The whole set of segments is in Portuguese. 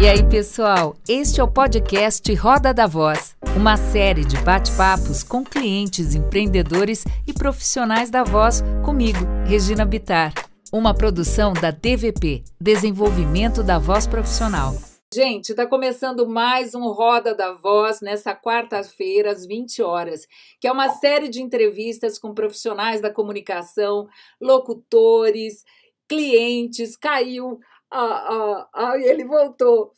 E aí, pessoal? Este é o podcast Roda da Voz, uma série de bate-papos com clientes, empreendedores e profissionais da voz comigo, Regina Bitar. Uma produção da DVP, Desenvolvimento da Voz Profissional. Gente, está começando mais um Roda da Voz nessa quarta-feira, às 20 horas, que é uma série de entrevistas com profissionais da comunicação, locutores, clientes. Caiu ah, ah, ah, ele voltou.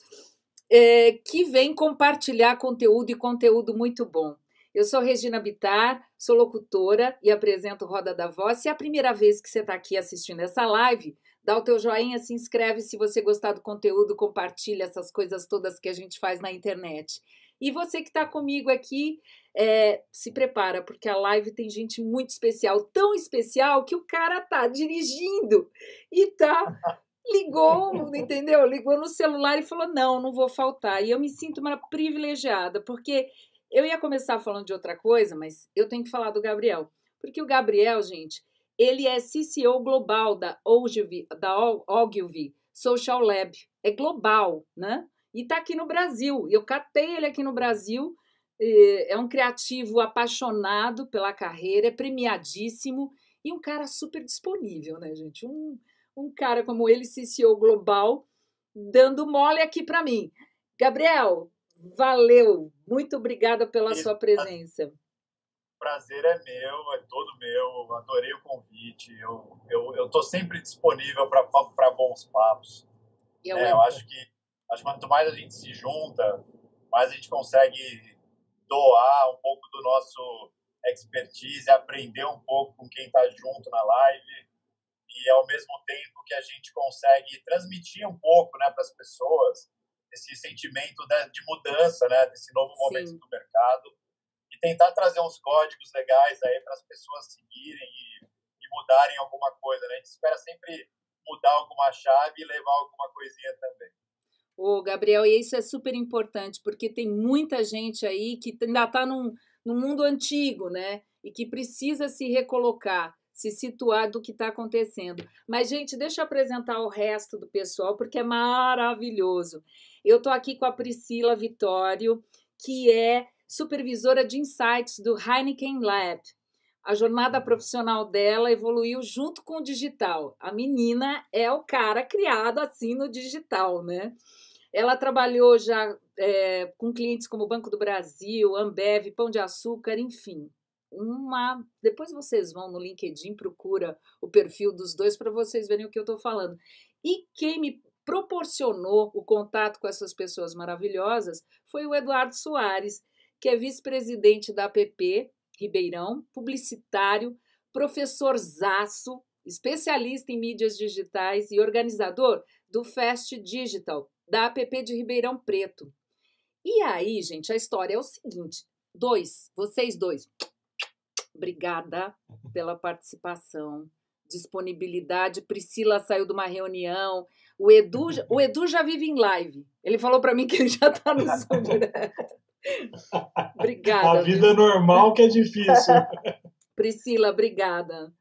É, que vem compartilhar conteúdo e conteúdo muito bom. Eu sou Regina Bitar, sou locutora e apresento Roda da Voz. Se é a primeira vez que você está aqui assistindo essa live, dá o teu joinha, se inscreve se você gostar do conteúdo, compartilha essas coisas todas que a gente faz na internet. E você que está comigo aqui, é, se prepara, porque a live tem gente muito especial, tão especial que o cara tá dirigindo e tá ligou, entendeu? Ligou no celular e falou: não, não vou faltar. E eu me sinto uma privilegiada, porque eu ia começar falando de outra coisa, mas eu tenho que falar do Gabriel. Porque o Gabriel, gente, ele é CCO global da Ogilvy, da Ogilvy Social Lab. É global, né? E tá aqui no Brasil. Eu catei ele aqui no Brasil. É um criativo apaixonado pela carreira, é premiadíssimo e um cara super disponível, né, gente? Um, um cara como ele, CCO global, dando mole aqui para mim. Gabriel, valeu. Muito obrigada pela sua presença. Prazer é meu, é todo meu. Adorei o convite. Eu eu eu tô sempre disponível para bons papos. Eu, é, eu acho que acho que quanto mais a gente se junta, mais a gente consegue doar um pouco do nosso expertise, aprender um pouco com quem está junto na live e ao mesmo tempo que a gente consegue transmitir um pouco né, para as pessoas esse sentimento de mudança, né, desse novo momento Sim. do mercado e tentar trazer uns códigos legais aí para as pessoas seguirem e, e, mudarem alguma coisa. Né? A gente espera sempre mudar alguma chave e levar alguma coisinha também. Ô, Gabriel, e isso é super importante, porque tem muita gente aí que ainda está num, num mundo antigo, né? E que precisa se recolocar se situar do que está acontecendo. Mas, gente, deixa eu apresentar o resto do pessoal, porque é maravilhoso. Eu estou aqui com a Priscila Vitório, que é supervisora de insights do Heineken Lab. A jornada profissional dela evoluiu junto com o digital. A menina é o cara criado assim no digital, né? Ela trabalhou já é, com clientes como Banco do Brasil, Ambev, Pão de Açúcar, enfim uma. Depois vocês vão no LinkedIn, procura o perfil dos dois para vocês verem o que eu estou falando. E quem me proporcionou o contato com essas pessoas maravilhosas foi o Eduardo Soares, que é vice-presidente da APP Ribeirão, publicitário, professor Zaço, especialista em mídias digitais e organizador do Fast Digital, da APP de Ribeirão Preto. E aí, gente, a história é o seguinte: dois, vocês dois, Obrigada pela participação, disponibilidade. Priscila saiu de uma reunião. O Edu, o Edu já vive em live. Ele falou para mim que ele já está no som direto. Obrigada. A vida viu? normal que é difícil. Priscila, obrigada.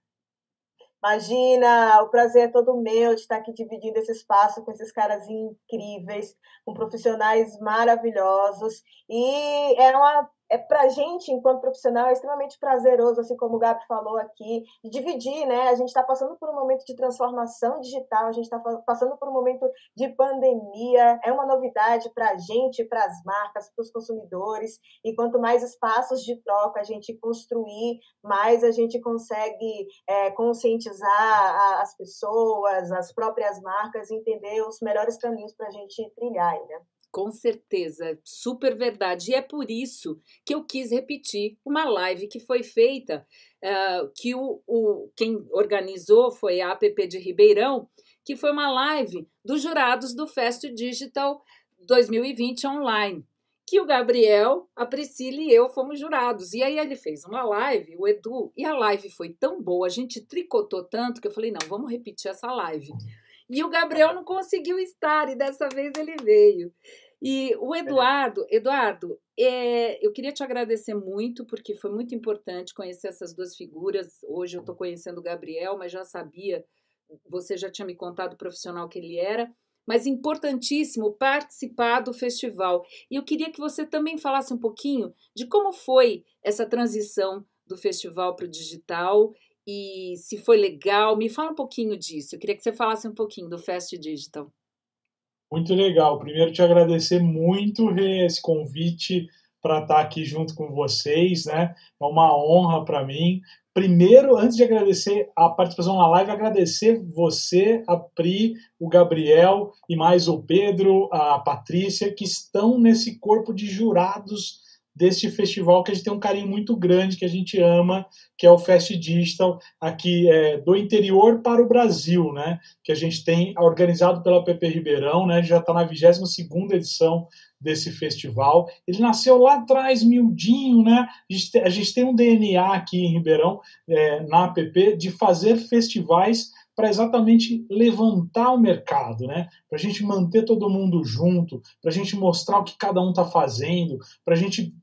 Imagina, o prazer é todo meu de estar aqui dividindo esse espaço com esses caras incríveis, com profissionais maravilhosos. E é uma é para a gente, enquanto profissional, é extremamente prazeroso, assim como o Gabi falou aqui, de dividir, né? A gente está passando por um momento de transformação digital, a gente está passando por um momento de pandemia, é uma novidade para a gente, para as marcas, para os consumidores, e quanto mais espaços de troca a gente construir, mais a gente consegue é, conscientizar as pessoas, as próprias marcas, entender os melhores caminhos para a gente trilhar, né? Com certeza, super verdade. E é por isso que eu quis repetir uma live que foi feita, uh, que o, o, quem organizou foi a APP de Ribeirão, que foi uma live dos jurados do Fest Digital 2020 online. Que o Gabriel, a Priscila e eu fomos jurados. E aí ele fez uma live, o Edu, e a live foi tão boa, a gente tricotou tanto que eu falei: não, vamos repetir essa live. E o Gabriel não conseguiu estar, e dessa vez ele veio. E o Eduardo, Eduardo, é, eu queria te agradecer muito, porque foi muito importante conhecer essas duas figuras. Hoje eu estou conhecendo o Gabriel, mas já sabia, você já tinha me contado o profissional que ele era. mas importantíssimo participar do festival. E eu queria que você também falasse um pouquinho de como foi essa transição do festival para o digital e se foi legal. Me fala um pouquinho disso. Eu queria que você falasse um pouquinho do Fest Digital. Muito legal. Primeiro, te agradecer muito esse convite para estar aqui junto com vocês, né? É uma honra para mim. Primeiro, antes de agradecer a participação na live, agradecer você, a Pri, o Gabriel e mais o Pedro, a Patrícia, que estão nesse corpo de jurados deste festival que a gente tem um carinho muito grande, que a gente ama, que é o Fest Digital, aqui é, do interior para o Brasil, né? Que a gente tem organizado pela PP Ribeirão, né? Já está na 22 segunda edição desse festival. Ele nasceu lá atrás, miudinho, né? A gente, tem, a gente tem um DNA aqui em Ribeirão, é, na APP, de fazer festivais para exatamente levantar o mercado, né? Para a gente manter todo mundo junto, para a gente mostrar o que cada um está fazendo, para a gente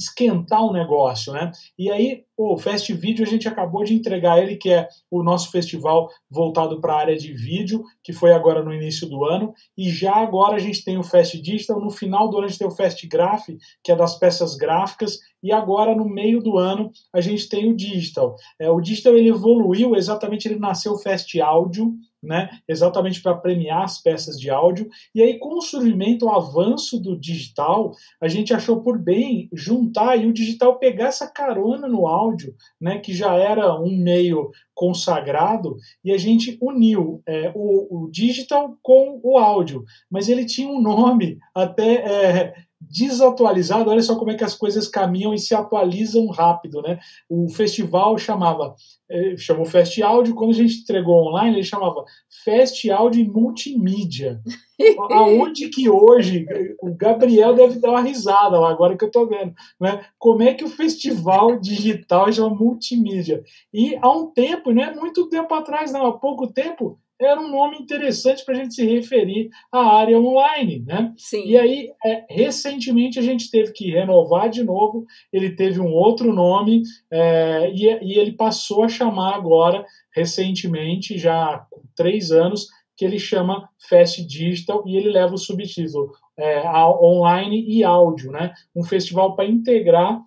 esquentar o negócio, né? E aí, o Fast Video a gente acabou de entregar ele, que é o nosso festival voltado para a área de vídeo, que foi agora no início do ano, e já agora a gente tem o Fast Digital, no final do ano a gente tem o Fast Graph, que é das peças gráficas, e agora no meio do ano a gente tem o Digital. É, o Digital ele evoluiu, exatamente ele nasceu Fast Áudio, né, exatamente para premiar as peças de áudio. E aí, com o surgimento, o avanço do digital, a gente achou por bem juntar e o digital pegar essa carona no áudio, né, que já era um meio consagrado, e a gente uniu é, o, o digital com o áudio. Mas ele tinha um nome até. É, desatualizado, olha só como é que as coisas caminham e se atualizam rápido, né? O festival chamava, eh, chamou Fest Áudio, quando a gente entregou online, ele chamava Fest Áudio Multimídia. Aonde que hoje, o Gabriel deve dar uma risada lá, agora que eu tô vendo, né? Como é que o festival digital chama multimídia? E há um tempo, não é muito tempo atrás, não, há pouco tempo, era um nome interessante para a gente se referir à área online, né? Sim. E aí, é, recentemente a gente teve que renovar de novo, ele teve um outro nome é, e, e, ele passou a chamar agora, recentemente, já há três anos, que ele chama Fast Digital e ele leva o subtítulo é, online e áudio, né? Um festival para integrar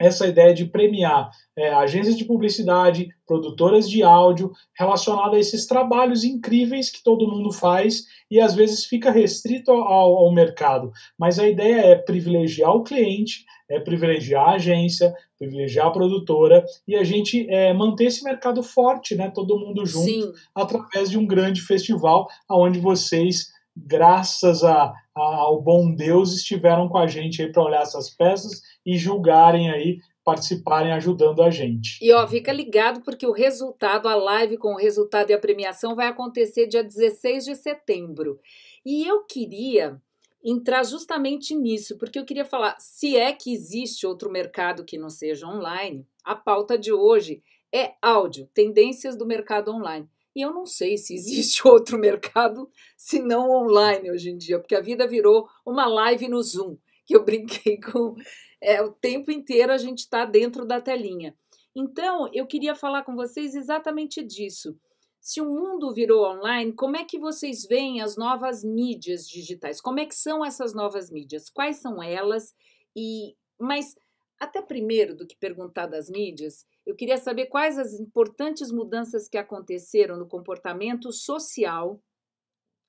essa ideia de premiar é, agências de publicidade, produtoras de áudio, relacionada a esses trabalhos incríveis que todo mundo faz e às vezes fica restrito ao, ao mercado. Mas a ideia é privilegiar o cliente, é privilegiar a agência, privilegiar a produtora e a gente é, manter esse mercado forte, né? Todo mundo junto, Sim. através de um grande festival, onde vocês graças a, a, ao bom Deus, estiveram com a gente aí para olhar essas peças e julgarem aí, participarem ajudando a gente. E ó, fica ligado porque o resultado, a live com o resultado e a premiação vai acontecer dia 16 de setembro. E eu queria entrar justamente nisso, porque eu queria falar, se é que existe outro mercado que não seja online, a pauta de hoje é áudio, tendências do mercado online. E eu não sei se existe outro mercado se não online hoje em dia, porque a vida virou uma live no Zoom, que eu brinquei com. É, o tempo inteiro a gente está dentro da telinha. Então, eu queria falar com vocês exatamente disso. Se o mundo virou online, como é que vocês veem as novas mídias digitais? Como é que são essas novas mídias? Quais são elas? E mas até primeiro do que perguntar das mídias, eu queria saber quais as importantes mudanças que aconteceram no comportamento social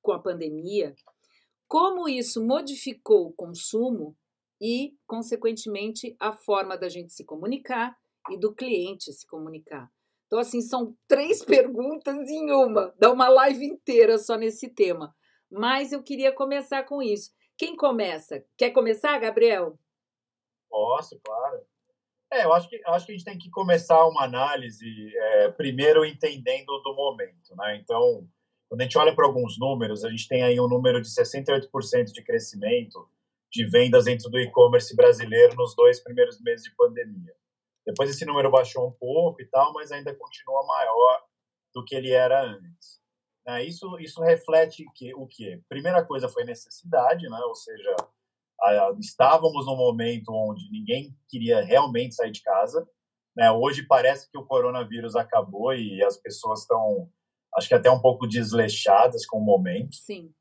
com a pandemia, como isso modificou o consumo e, consequentemente, a forma da gente se comunicar e do cliente se comunicar. Então, assim, são três perguntas em uma, dá uma live inteira só nesse tema. Mas eu queria começar com isso. Quem começa? Quer começar, Gabriel? Posso, claro. É, eu acho que, acho que a gente tem que começar uma análise é, primeiro entendendo do momento. Né? Então, quando a gente olha para alguns números, a gente tem aí um número de 68% de crescimento de vendas dentro do e-commerce brasileiro nos dois primeiros meses de pandemia. Depois esse número baixou um pouco e tal, mas ainda continua maior do que ele era antes. Né? Isso, isso reflete que, o quê? Primeira coisa foi necessidade, né? ou seja, estávamos num momento onde ninguém queria realmente sair de casa. Né? Hoje parece que o coronavírus acabou e as pessoas estão, acho que até um pouco desleixadas com o momento. Sim.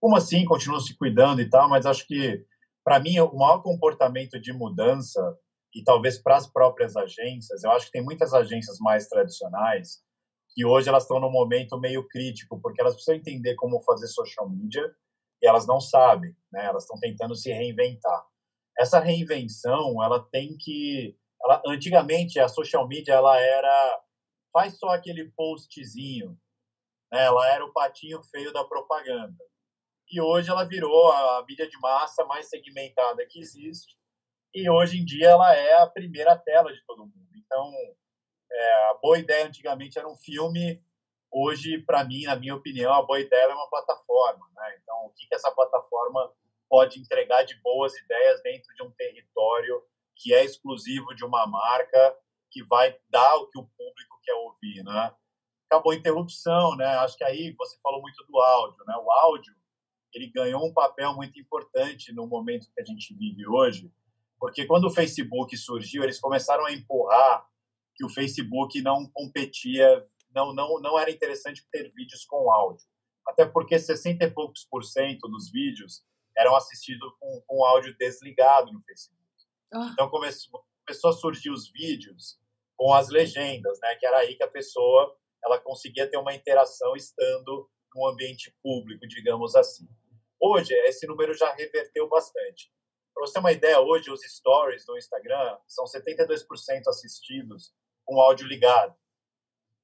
como assim? Continuam se cuidando e tal, mas acho que, para mim, o maior comportamento de mudança, e talvez para as próprias agências, eu acho que tem muitas agências mais tradicionais que hoje elas estão num momento meio crítico, porque elas precisam entender como fazer social media e elas não sabem, né? Elas estão tentando se reinventar. Essa reinvenção, ela tem que ela, antigamente a social media ela era faz só aquele postzinho, né? Ela era o patinho feio da propaganda. E hoje ela virou a mídia de massa mais segmentada que existe. E hoje em dia ela é a primeira tela de todo mundo. Então, é, a boa ideia antigamente era um filme. Hoje, para mim, na minha opinião, a boa ideia é uma plataforma. Né? Então, o que, que essa plataforma pode entregar de boas ideias dentro de um território que é exclusivo de uma marca que vai dar o que o público quer ouvir, né? Acabou a interrupção, né? Acho que aí você falou muito do áudio, né? O áudio ele ganhou um papel muito importante no momento que a gente vive hoje, porque quando o Facebook surgiu, eles começaram a empurrar que o Facebook não competia, não não não era interessante ter vídeos com áudio, até porque 60 e poucos por cento dos vídeos eram assistidos com, com áudio desligado no Facebook. Ah. Então começou, começou a surgir os vídeos com as legendas, né? Que era aí que a pessoa ela conseguia ter uma interação estando num ambiente público, digamos assim. Hoje, esse número já reverteu bastante. Para você ter uma ideia, hoje os stories do Instagram são 72% assistidos com áudio ligado.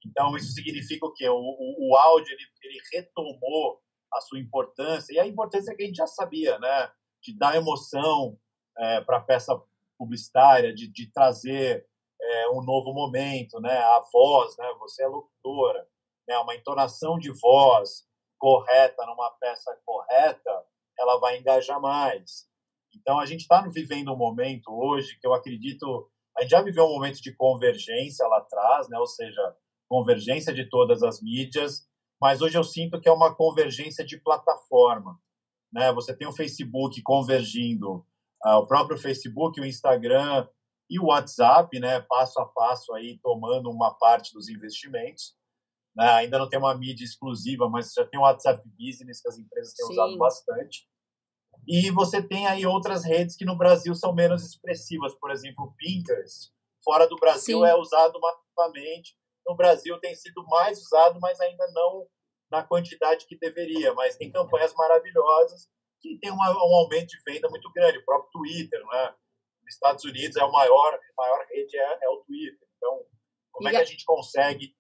Então, isso significa o quê? O, o, o áudio ele, ele, retomou a sua importância, e a importância que a gente já sabia, né? De dar emoção é, para a peça publicitária, de, de trazer é, um novo momento, né? A voz, né? Você é locutora, né? Uma entonação de voz, correta, numa peça correta, ela vai engajar mais. Então, a gente está vivendo um momento hoje que eu acredito. A gente já viveu um momento de convergência lá atrás, né? ou seja, convergência de todas as mídias, mas hoje eu sinto que é uma convergência de plataforma. Né? Você tem o Facebook convergindo, uh, o próprio Facebook, o Instagram e o WhatsApp, né? passo a passo aí tomando uma parte dos investimentos. Né? Ainda não tem uma mídia exclusiva, mas já tem o WhatsApp Business que as empresas têm Sim. usado bastante. E você tem aí outras redes que no Brasil são menos expressivas, por exemplo, o Pinterest. Fora do Brasil Sim. é usado massivamente. No Brasil tem sido mais usado, mas ainda não na quantidade que deveria. Mas tem campanhas maravilhosas que tem um aumento de venda muito grande. O próprio Twitter, né? Nos Estados Unidos é o maior, a maior rede é, é o Twitter. Então, como é que a gente consegue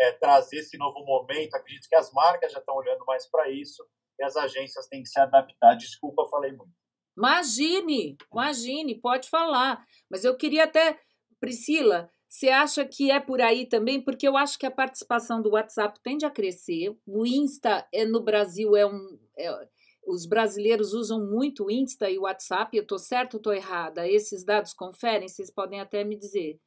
é, trazer esse novo momento. Acredito que as marcas já estão olhando mais para isso e as agências têm que se adaptar. Desculpa, falei muito. Imagine, imagine, pode falar. Mas eu queria até, Priscila, você acha que é por aí também? Porque eu acho que a participação do WhatsApp tende a crescer. O Insta é, no Brasil é um. É, os brasileiros usam muito o Insta e o WhatsApp. Eu estou certo ou estou errada? Esses dados conferem? Vocês podem até me dizer.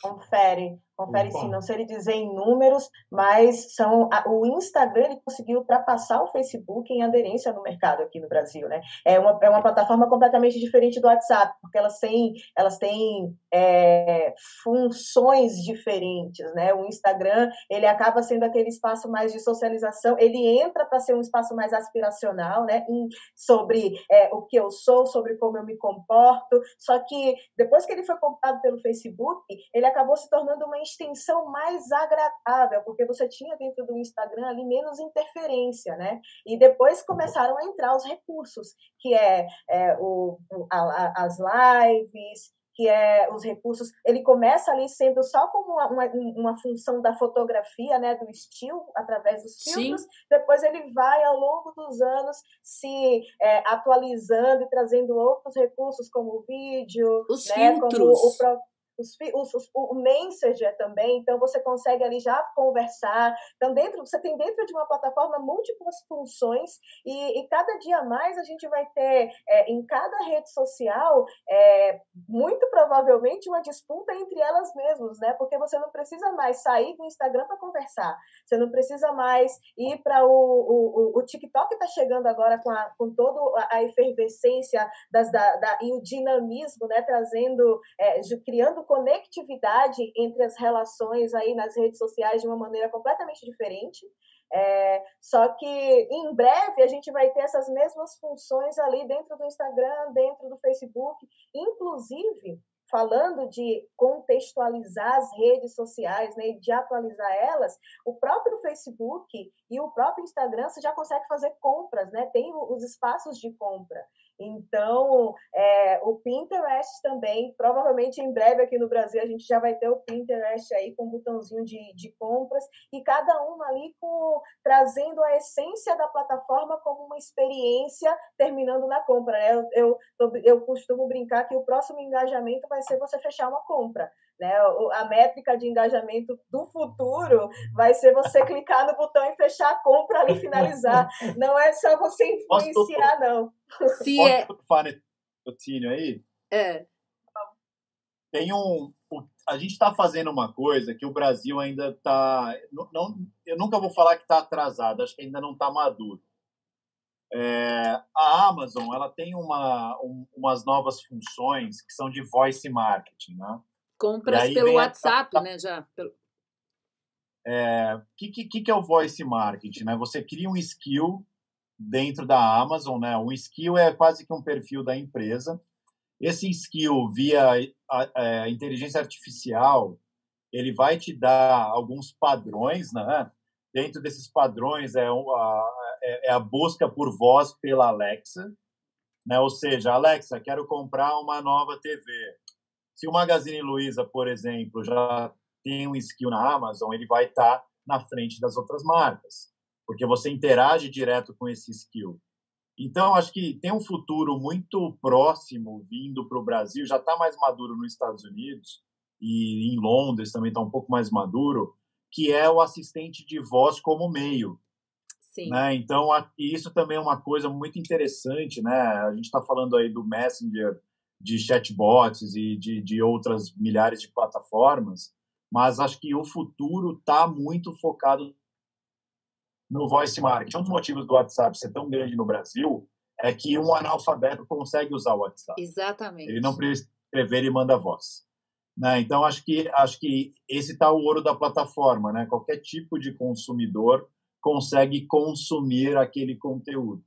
Confere. Confere Opa. sim, não sei lhe dizer em números, mas são a, o Instagram ele conseguiu ultrapassar o Facebook em aderência no mercado aqui no Brasil, né? É uma, é uma plataforma completamente diferente do WhatsApp, porque elas têm, elas têm é, funções diferentes, né? O Instagram ele acaba sendo aquele espaço mais de socialização, ele entra para ser um espaço mais aspiracional, né? Em, sobre é, o que eu sou, sobre como eu me comporto. Só que depois que ele foi comprado pelo Facebook, ele acabou se tornando uma extensão mais agradável, porque você tinha dentro do Instagram ali menos interferência, né? E depois começaram a entrar os recursos, que é, é o, a, as lives, que é os recursos, ele começa ali sendo só como uma, uma, uma, função da fotografia, né, do estilo, através dos filtros, Sim. depois ele vai, ao longo dos anos, se é, atualizando e trazendo outros recursos, como o vídeo, os né, filtros. como o próprio os, os, o Messenger também, então você consegue ali já conversar. Então, dentro, você tem dentro de uma plataforma múltiplas funções e, e cada dia mais a gente vai ter é, em cada rede social, é, muito provavelmente, uma disputa entre elas mesmas, né? Porque você não precisa mais sair do Instagram para conversar, você não precisa mais ir para o, o, o, TikTok está chegando agora com, a, com toda a efervescência das, da, da, e o dinamismo, né? Trazendo, é, criando conectividade entre as relações aí nas redes sociais de uma maneira completamente diferente. É, só que em breve a gente vai ter essas mesmas funções ali dentro do Instagram, dentro do Facebook, inclusive falando de contextualizar as redes sociais, né, de atualizar elas, o próprio Facebook e o próprio Instagram você já consegue fazer compras, né? Tem os espaços de compra. Então, é, o Pinterest também, provavelmente em breve aqui no Brasil a gente já vai ter o Pinterest aí com um botãozinho de, de compras e cada um ali com, trazendo a essência da plataforma como uma experiência terminando na compra. Né? Eu, eu, eu costumo brincar que o próximo engajamento vai ser você fechar uma compra. Né? A métrica de engajamento do futuro vai ser você clicar no botão e fechar a compra ali finalizar. Não é só você influenciar, não. Se é... patrocínio aí? É. Tem um. A gente está fazendo uma coisa que o Brasil ainda está. Não, não, eu nunca vou falar que está atrasado, acho que ainda não está maduro. É, a Amazon ela tem uma, um, umas novas funções que são de voice marketing, né? Compras pelo WhatsApp, a... né? Já. O é, que, que, que é o voice marketing? Né? Você cria um skill dentro da Amazon, né? Um skill é quase que um perfil da empresa. Esse skill via a, a, é, inteligência artificial, ele vai te dar alguns padrões, né? Dentro desses padrões é, a, é, é a busca por voz pela Alexa, né? Ou seja, Alexa, quero comprar uma nova TV. Se o Magazine Luiza, por exemplo, já tem um skill na Amazon, ele vai estar tá na frente das outras marcas, porque você interage direto com esse skill. Então, acho que tem um futuro muito próximo vindo para o Brasil, já está mais maduro nos Estados Unidos e em Londres também está um pouco mais maduro, que é o assistente de voz como meio. Sim. Né? Então, isso também é uma coisa muito interessante. Né? A gente está falando aí do Messenger, de chatbots e de, de outras milhares de plataformas, mas acho que o futuro está muito focado no voice marketing. Um dos motivos do WhatsApp ser tão grande no Brasil é que um analfabeto consegue usar o WhatsApp. Exatamente. Ele não precisa escrever e manda voz. Né? Então, acho que, acho que esse está o ouro da plataforma. Né? Qualquer tipo de consumidor consegue consumir aquele conteúdo.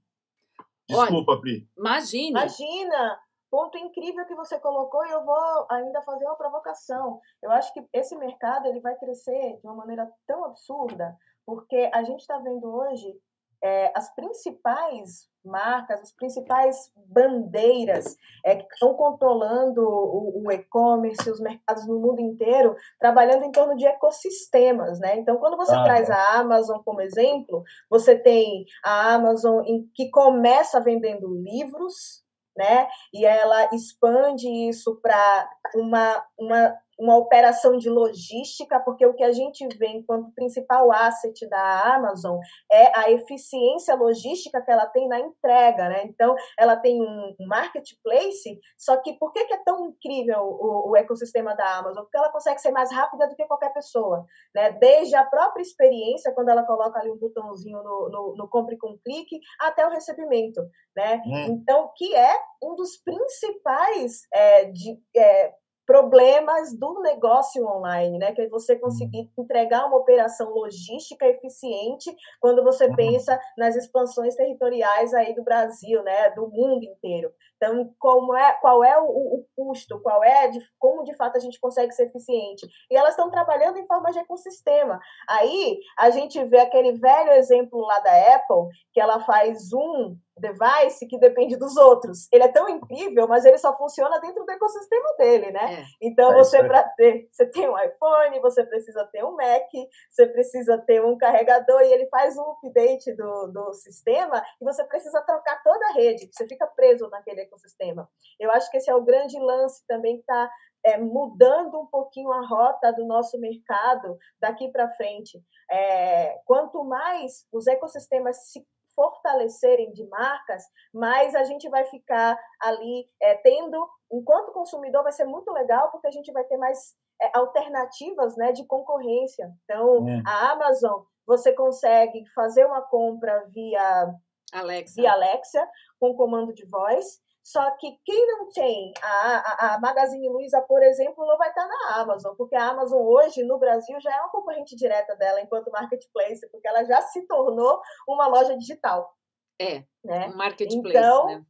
Desculpa, Olha, Pri. Imagina. Imagina. Ponto incrível que você colocou e eu vou ainda fazer uma provocação. Eu acho que esse mercado ele vai crescer de uma maneira tão absurda, porque a gente está vendo hoje é, as principais marcas, as principais bandeiras é, que estão controlando o, o e-commerce, os mercados no mundo inteiro, trabalhando em torno de ecossistemas, né? Então, quando você ah, traz é. a Amazon como exemplo, você tem a Amazon em, que começa vendendo livros, né? E ela expande isso para uma, uma uma operação de logística, porque o que a gente vê enquanto principal asset da Amazon é a eficiência logística que ela tem na entrega, né? Então, ela tem um marketplace, só que por que, é tão incrível o, o, ecossistema da Amazon? Porque ela consegue ser mais rápida do que qualquer pessoa, né? Desde a própria experiência, quando ela coloca ali um botãozinho no, no, no compre com clique, até o recebimento, né? Hum. Então, que é um dos principais é, de, é, problemas do negócio online, né? Que é você conseguir uhum. entregar uma operação logística eficiente quando você uhum. pensa nas expansões territoriais aí do Brasil, né? Do mundo inteiro. Então, como é, qual é o, o custo, qual é, de, como de fato a gente consegue ser eficiente? E elas estão trabalhando em forma de ecossistema. Aí a gente vê aquele velho exemplo lá da Apple, que ela faz um device que depende dos outros. Ele é tão incrível, mas ele só funciona dentro do ecossistema dele, né? É, então, é você para ter, você tem um iPhone, você precisa ter um Mac, você precisa ter um carregador e ele faz um update do, do sistema e você precisa trocar toda a rede, você fica preso naquele ecossistema. Eu acho que esse é o grande lance também que está é, mudando um pouquinho a rota do nosso mercado daqui para frente. É, quanto mais os ecossistemas se fortalecerem de marcas, mais a gente vai ficar ali é, tendo, enquanto consumidor, vai ser muito legal, porque a gente vai ter mais é, alternativas né, de concorrência. Então, é. a Amazon, você consegue fazer uma compra via Alexa. via Alexa com comando de voz. Só que quem não tem a, a, a Magazine Luiza, por exemplo, não vai estar na Amazon, porque a Amazon hoje no Brasil já é uma concorrente direta dela enquanto marketplace, porque ela já se tornou uma loja digital. É, né? marketplace, então, né?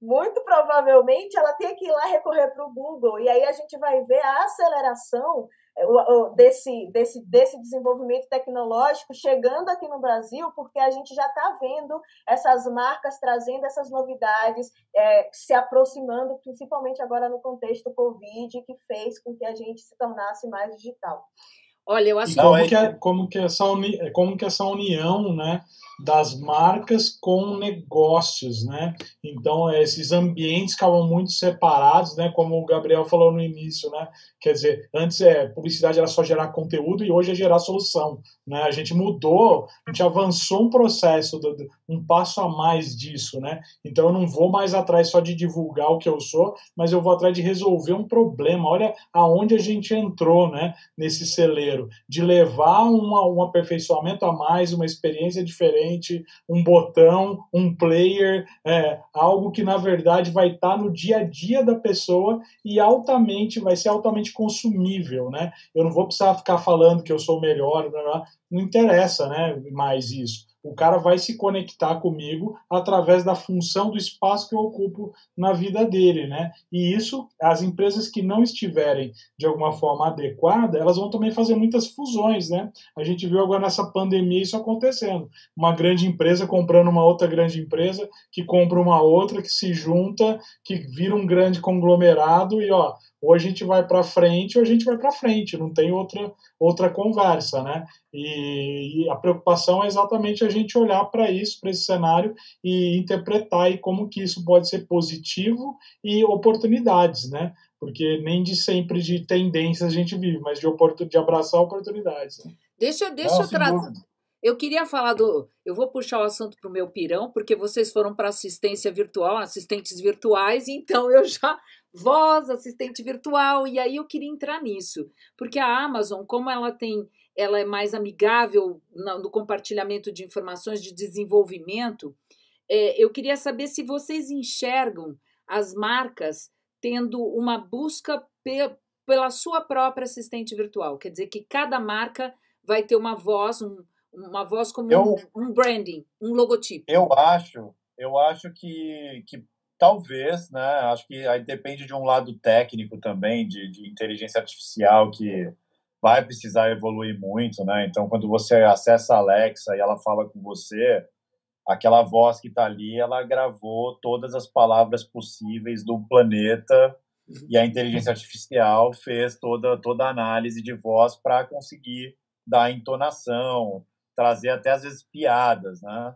muito provavelmente ela tem que ir lá recorrer para o Google, e aí a gente vai ver a aceleração desse, desse, desse desenvolvimento tecnológico chegando aqui no Brasil, porque a gente já está vendo essas marcas trazendo essas novidades, é, se aproximando, principalmente agora no contexto Covid, que fez com que a gente se tornasse mais digital. Olha, eu acho como que, é, como que essa uni, como que essa união, né, das marcas com negócios, né? Então esses ambientes estavam muito separados, né? Como o Gabriel falou no início, né? Quer dizer, antes é publicidade era só gerar conteúdo e hoje é gerar solução, né? A gente mudou, a gente avançou um processo, um passo a mais disso, né? Então eu não vou mais atrás só de divulgar o que eu sou, mas eu vou atrás de resolver um problema. Olha aonde a gente entrou, né? Nesse celeiro de levar uma, um aperfeiçoamento a mais, uma experiência diferente um botão, um player, é, algo que na verdade vai estar tá no dia a dia da pessoa e altamente vai ser altamente consumível, né? Eu não vou precisar ficar falando que eu sou melhor, não, interessa, né? Mais isso o cara vai se conectar comigo através da função do espaço que eu ocupo na vida dele, né? E isso, as empresas que não estiverem de alguma forma adequada, elas vão também fazer muitas fusões, né? A gente viu agora nessa pandemia isso acontecendo. Uma grande empresa comprando uma outra grande empresa, que compra uma outra, que se junta, que vira um grande conglomerado e, ó, ou a gente vai para frente ou a gente vai para frente, não tem outra, outra conversa, né? E, e, a preocupação é exatamente a gente olhar para isso, para esse cenário e interpretar e como que isso pode ser positivo e oportunidades, né? Porque nem de sempre de tendências a gente vive, mas de, oportun, de abraçar oportunidades. Né? Deixa, deixa eu trazer. Eu queria falar do. Eu vou puxar o assunto para o meu pirão, porque vocês foram para assistência virtual, assistentes virtuais, então eu já. Voz, assistente virtual, e aí eu queria entrar nisso, porque a Amazon, como ela tem. Ela é mais amigável no compartilhamento de informações de desenvolvimento. É, eu queria saber se vocês enxergam as marcas tendo uma busca pe pela sua própria assistente virtual. Quer dizer que cada marca vai ter uma voz, um, uma voz como eu, um, um, branding, um logotipo. Eu acho, eu acho que, que talvez, né? Acho que aí depende de um lado técnico também, de, de inteligência artificial que vai precisar evoluir muito, né? Então, quando você acessa a Alexa e ela fala com você, aquela voz que está ali, ela gravou todas as palavras possíveis do planeta uhum. e a inteligência artificial fez toda toda a análise de voz para conseguir dar entonação, trazer até às vezes piadas, né?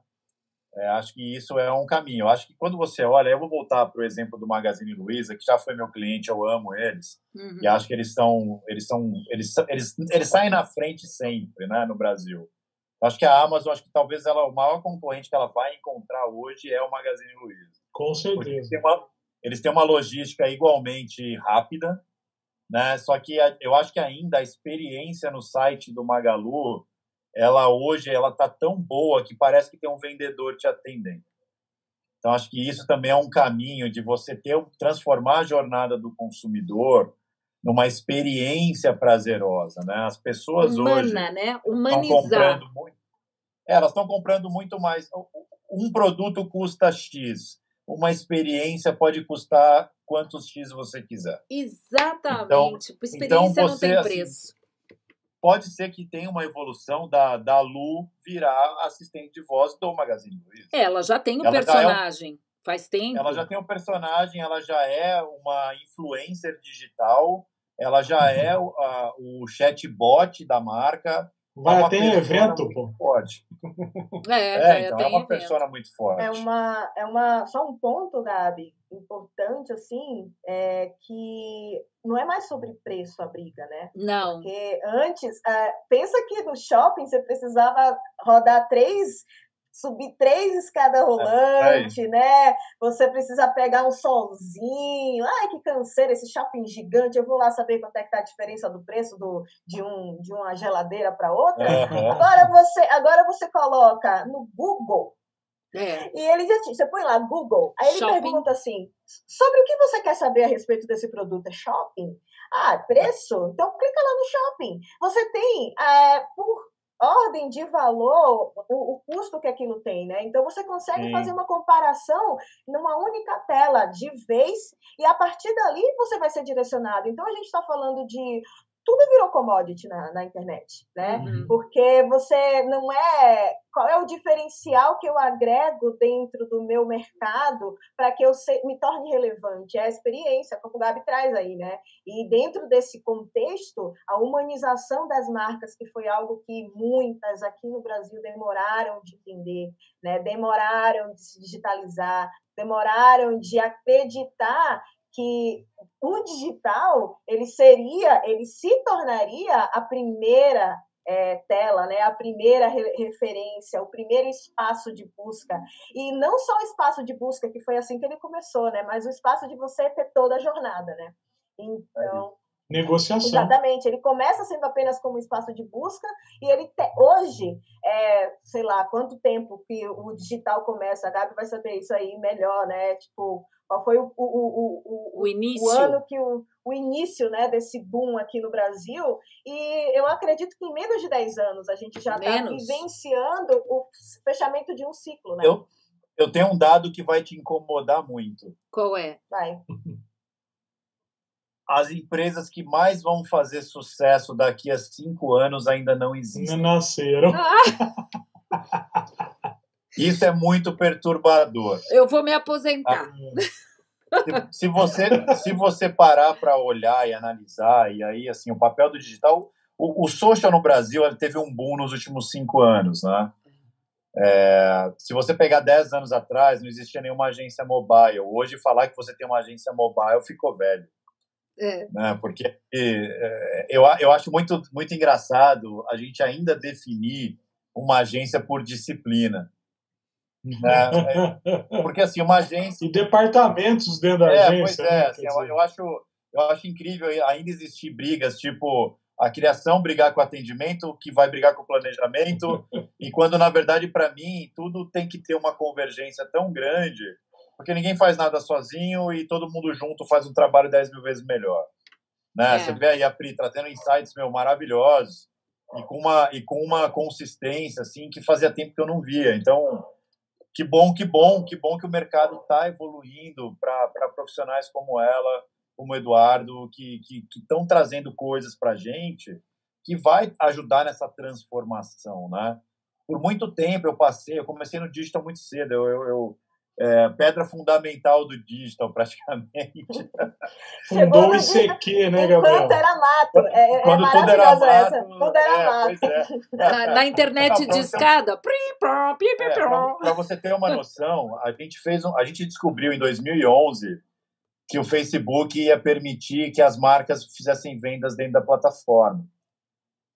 É, acho que isso é um caminho. Eu acho que quando você olha, eu vou voltar para o exemplo do Magazine Luiza, que já foi meu cliente, eu amo eles, uhum. e acho que eles estão, eles são, eles, eles, eles saem na frente sempre, né, no Brasil. Acho que a Amazon, acho que talvez ela, o maior concorrente que ela vai encontrar hoje é o Magazine Luiza. Com certeza. Eles têm, uma, eles têm uma logística igualmente rápida, né? Só que eu acho que ainda a experiência no site do Magalu ela hoje ela tá tão boa que parece que tem um vendedor te atendendo. Então acho que isso também é um caminho de você ter transformar a jornada do consumidor numa experiência prazerosa, né? As pessoas Humana, hoje né? Humanizar. Muito, é, elas estão comprando muito mais. Um produto custa X, uma experiência pode custar quantos X você quiser. Exatamente. Então, experiência então você, não tem assim, preço pode ser que tenha uma evolução da, da Lu virar assistente de voz do Magazine Luiza. Ela já tem o um personagem, é um, faz tempo. Ela já tem um personagem, ela já é uma influencer digital, ela já é o, a, o chatbot da marca. Vai é ter evento, pô. Forte. É, é então é uma evento. persona muito forte. É uma, é uma, só um ponto, Gabi, importante, assim, é que não é mais sobre preço a briga, né? Não. Porque antes, é, pensa que no shopping você precisava rodar três subir três escadas rolantes, é, né? Você precisa pegar um solzinho. Ai, que canseira esse shopping gigante. Eu vou lá saber quanto é que tá a diferença do preço do, de, um, de uma geladeira para outra. Uhum. Agora você, agora você coloca no Google É. E ele já você põe lá Google, aí ele shopping. pergunta assim: sobre o que você quer saber a respeito desse produto? É shopping? Ah, preço? Então clica lá no shopping. Você tem é, por ordem de valor o, o, custo que aquilo tem, né? Então você consegue Sim. fazer uma comparação numa única tela de vez e a partir dali você vai ser direcionado. Então a gente está falando de tudo virou commodity na, na internet, né? Uhum. Porque você não é. Qual é o diferencial que eu agrego dentro do meu mercado para que eu se, me torne relevante? É a experiência, como o Gabi traz aí, né? E dentro desse contexto, a humanização das marcas, que foi algo que muitas aqui no Brasil demoraram de entender, né? Demoraram de se digitalizar, demoraram de acreditar que o digital ele seria, ele se tornaria a primeira é, tela, né, a primeira re referência, o primeiro espaço de busca. E não só o espaço de busca, que foi assim que ele começou, né, mas o espaço de você ter toda a jornada. Né? Então. Negociação. Exatamente. Ele começa sendo apenas como espaço de busca e ele te, hoje, é, sei lá, quanto tempo que o digital começa, a Gabi vai saber isso aí melhor, né? Tipo, qual foi o, o, o, o, o início. o ano que o, o início né, desse boom aqui no Brasil. E eu acredito que em menos de 10 anos a gente já está vivenciando o fechamento de um ciclo. Né? Eu, eu tenho um dado que vai te incomodar muito. Qual é? Vai. As empresas que mais vão fazer sucesso daqui a cinco anos ainda não existem. Não nasceram. Isso é muito perturbador. Eu vou me aposentar. Ah, se, se você se você parar para olhar e analisar, e aí assim o papel do digital, o, o social no Brasil teve um boom nos últimos cinco anos, né? É, se você pegar 10 anos atrás, não existia nenhuma agência mobile. Hoje, falar que você tem uma agência mobile ficou velho. É. Né? Porque é, eu, eu acho muito, muito engraçado a gente ainda definir uma agência por disciplina. É, é, porque assim, uma agência. E departamentos dentro da é, agência. Pois é, né? assim, eu, eu, acho, eu acho incrível ainda existir brigas, tipo a criação brigar com o atendimento, que vai brigar com o planejamento, e quando na verdade, para mim, tudo tem que ter uma convergência tão grande, porque ninguém faz nada sozinho e todo mundo junto faz um trabalho 10 mil vezes melhor. Né? É. Você vê aí a Pri trazendo insights meu, maravilhosos e com, uma, e com uma consistência assim que fazia tempo que eu não via. Então, que bom, que bom, que bom que o mercado está evoluindo para profissionais como ela, como o Eduardo, que estão trazendo coisas para a gente que vai ajudar nessa transformação, né? Por muito tempo eu passei, eu comecei no digital muito cedo, eu, eu, eu é, pedra fundamental do digital, praticamente. Fundou o ICQ, né, Gabriel? Enquanto era mato. É, é Quando tudo era mato. Essa. Quando era é, mato. É. Na, na, internet de escada. Para você ter uma noção, a gente, fez um, a gente descobriu em 2011 que o Facebook ia permitir que as marcas fizessem vendas dentro da plataforma.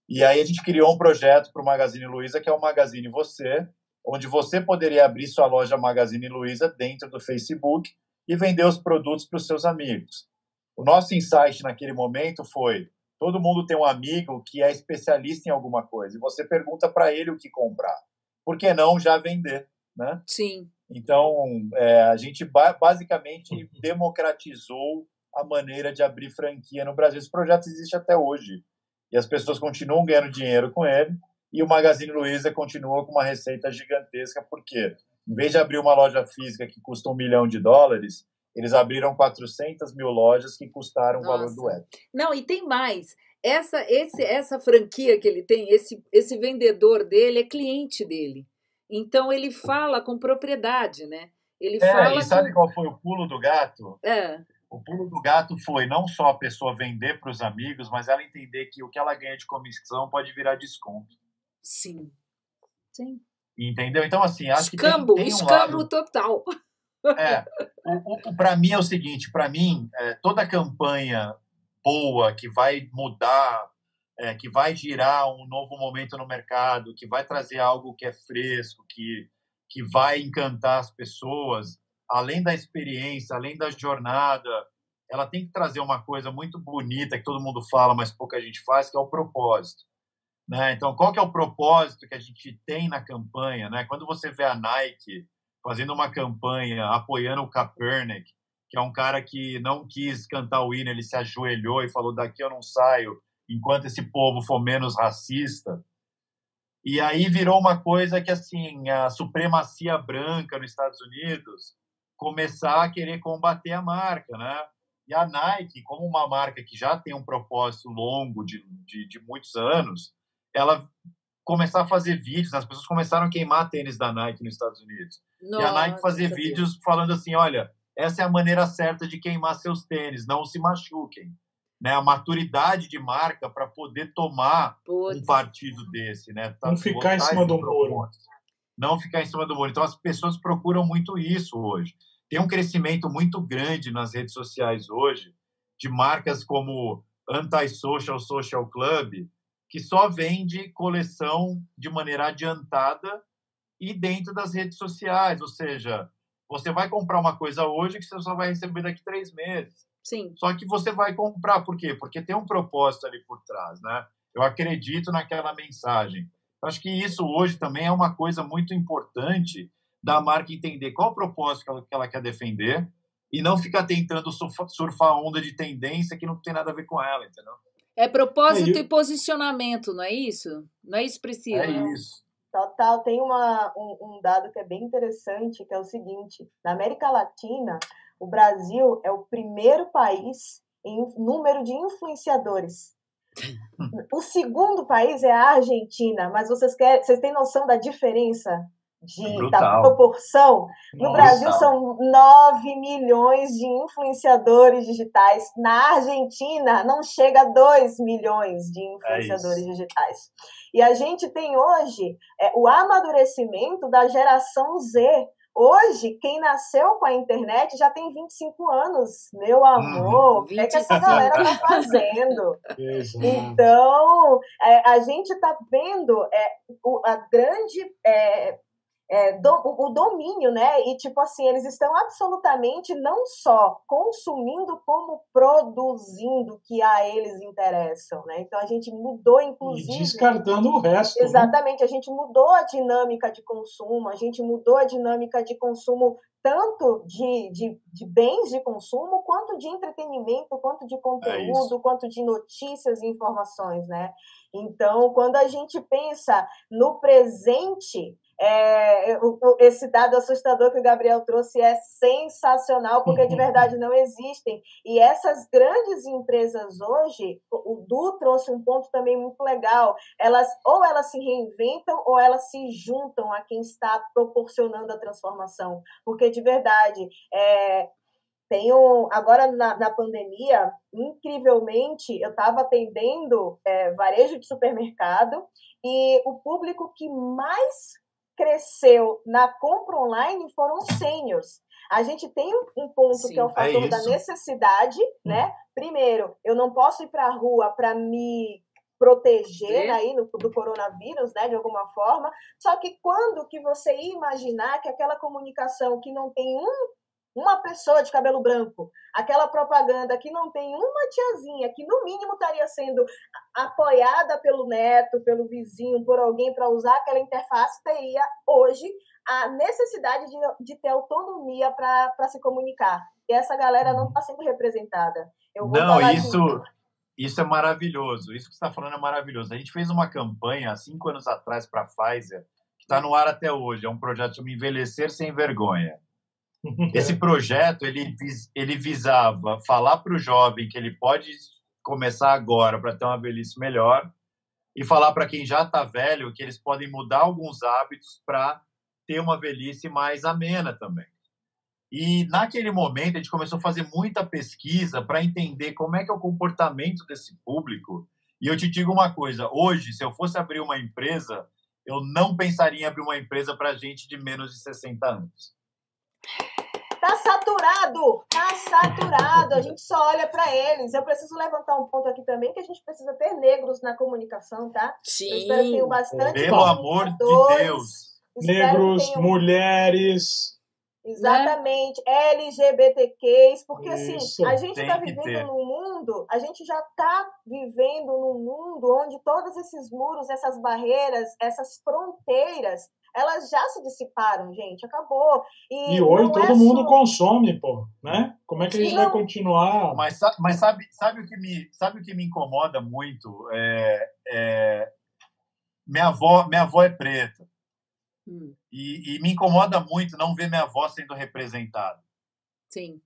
E aí a gente criou um projeto para o Magazine Luiza, que é o Magazine Você, onde você poderia abrir sua loja Magazine Luiza dentro do Facebook e vender os produtos para os seus amigos. O nosso insight naquele momento foi: todo mundo tem um amigo que é especialista em alguma coisa e você pergunta para ele o que comprar. Por que não já vender, né? Sim. Então, é, a gente basicamente democratizou a maneira de abrir franquia no Brasil. Esse projeto existe até hoje e as pessoas continuam ganhando dinheiro com ele e o Magazine Luiza continua com uma receita gigantesca, porque em vez de abrir uma loja física que custa um milhão de dólares, eles abriram 400 mil lojas que custaram Nossa. o valor do web. Não, e tem mais. Essa, esse, essa franquia que ele tem, esse, esse vendedor dele é cliente dele. Então ele fala com propriedade, né? Ele é, fala e sabe com... qual foi o pulo do gato? É. O pulo do gato foi não só a pessoa vender para os amigos, mas ela entender que o que ela ganha de comissão pode virar desconto. Sim. Sim. Entendeu? Então, assim, acho escambo, que tem, tem um escambo lado... total. É, o, o para mim é o seguinte, para mim, é, toda campanha boa que vai mudar, é, que vai girar um novo momento no mercado, que vai trazer algo que é fresco, que, que vai encantar as pessoas, além da experiência, além da jornada, ela tem que trazer uma coisa muito bonita que todo mundo fala, mas pouca gente faz, que é o propósito. Né? Então, qual que é o propósito que a gente tem na campanha? Né? Quando você vê a Nike fazendo uma campanha apoiando o Kaepernick, que é um cara que não quis cantar o hino, ele se ajoelhou e falou: daqui eu não saio enquanto esse povo for menos racista. E aí virou uma coisa que, assim, a supremacia branca nos Estados Unidos começar a querer combater a marca, né? E a Nike, como uma marca que já tem um propósito longo de, de, de muitos anos, ela começar a fazer vídeos, as pessoas começaram a queimar tênis da Nike nos Estados Unidos. Nossa, e a Nike fazer vídeos falando assim, olha, essa é a maneira certa de queimar seus tênis, não se machuquem. Né, a maturidade de marca para poder tomar Putz. um partido desse, né? Tá, não ficar em cima do muro. Não ficar em cima do muro. Então as pessoas procuram muito isso hoje. Tem um crescimento muito grande nas redes sociais hoje de marcas como Anti-Social Social Club, que só vende coleção de maneira adiantada e dentro das redes sociais, ou seja, você vai comprar uma coisa hoje que você só vai receber daqui três meses. Sim. Só que você vai comprar, por quê? Porque tem um propósito ali por trás, né? Eu acredito naquela mensagem. Acho que isso hoje também é uma coisa muito importante da marca entender qual o propósito que ela, que ela quer defender e não ficar tentando surfar onda de tendência que não tem nada a ver com ela, entendeu? É propósito é e posicionamento, não é isso? Não é isso, Priscila? É isso. Total, tem uma, um, um, dado que é bem interessante, que é o seguinte: na América Latina, o Brasil é o primeiro país em número de influenciadores. O segundo país é a Argentina, mas vocês, querem, vocês têm noção da diferença de, da proporção. No Nossa. Brasil são 9 milhões de influenciadores digitais. Na Argentina não chega a 2 milhões de é influenciadores é digitais. E a gente tem hoje é, o amadurecimento da geração Z. Hoje, quem nasceu com a internet já tem 25 anos. Meu uhum. amor, o que, é que essa galera tá fazendo? então, é, a gente está vendo é, o, a grande é, é, do, o domínio, né? E tipo assim, eles estão absolutamente não só consumindo, como produzindo que a eles interessam, né? Então a gente mudou, inclusive. E descartando o resto. Né? Exatamente, né? a gente mudou a dinâmica de consumo, a gente mudou a dinâmica de consumo tanto de, de, de bens de consumo, quanto de entretenimento, quanto de conteúdo, é quanto de notícias e informações, né? Então, quando a gente pensa no presente, é, esse dado assustador que o Gabriel trouxe é sensacional, porque de verdade não existem. E essas grandes empresas hoje, o Du trouxe um ponto também muito legal, elas ou elas se reinventam ou elas se juntam a quem está proporcionando a transformação. Porque de verdade, é, tenho agora na, na, pandemia, incrivelmente, eu estava atendendo é, varejo de supermercado e o público que mais cresceu na compra online foram os seniors. A gente tem um ponto Sim, que é o fator é da necessidade, hum. né? Primeiro, eu não posso ir para a rua para me proteger aí no, do coronavírus, né, de alguma forma. Só que quando que você ia imaginar que aquela comunicação que não tem um uma pessoa de cabelo branco, aquela propaganda que não tem uma tiazinha que no mínimo estaria sendo apoiada pelo neto, pelo vizinho, por alguém para usar aquela interface, teria hoje a necessidade de, de ter autonomia para se comunicar. E essa galera não está sendo representada. não, isso, isso é maravilhoso. Isso que você está falando é maravilhoso. A gente fez uma campanha há cinco anos atrás para a Pfizer, que está no ar até hoje. É um projeto chamado Envelhecer Sem Vergonha. Esse projeto ele, ele visava falar para o jovem que ele pode começar agora para ter uma velhice melhor e falar para quem já está velho que eles podem mudar alguns hábitos para ter uma velhice mais amena também. E naquele momento a gente começou a fazer muita pesquisa para entender como é que é o comportamento desse público. E eu te digo uma coisa: hoje, se eu fosse abrir uma empresa, eu não pensaria em abrir uma empresa para gente de menos de 60 anos. Tá saturado, tá saturado. A gente só olha para eles. Eu preciso levantar um ponto aqui também que a gente precisa ter negros na comunicação, tá? Sim. Eu espero que tenham bastante Pelo amor de Deus. Negros, tenham... mulheres. Exatamente, né? LGBTQs, porque assim, Isso, assim, a gente está vivendo num mundo, a gente já está vivendo num mundo onde todos esses muros, essas barreiras, essas fronteiras elas já se dissiparam, gente, acabou. E, e hoje todo é mundo só... consome, pô, né? Como é que a gente vai continuar? Mas, mas sabe, sabe, o que me, sabe o que me incomoda muito? É, é... Minha, avó, minha avó é preta. Hum. E, e me incomoda muito não ver minha avó sendo representada. Sim.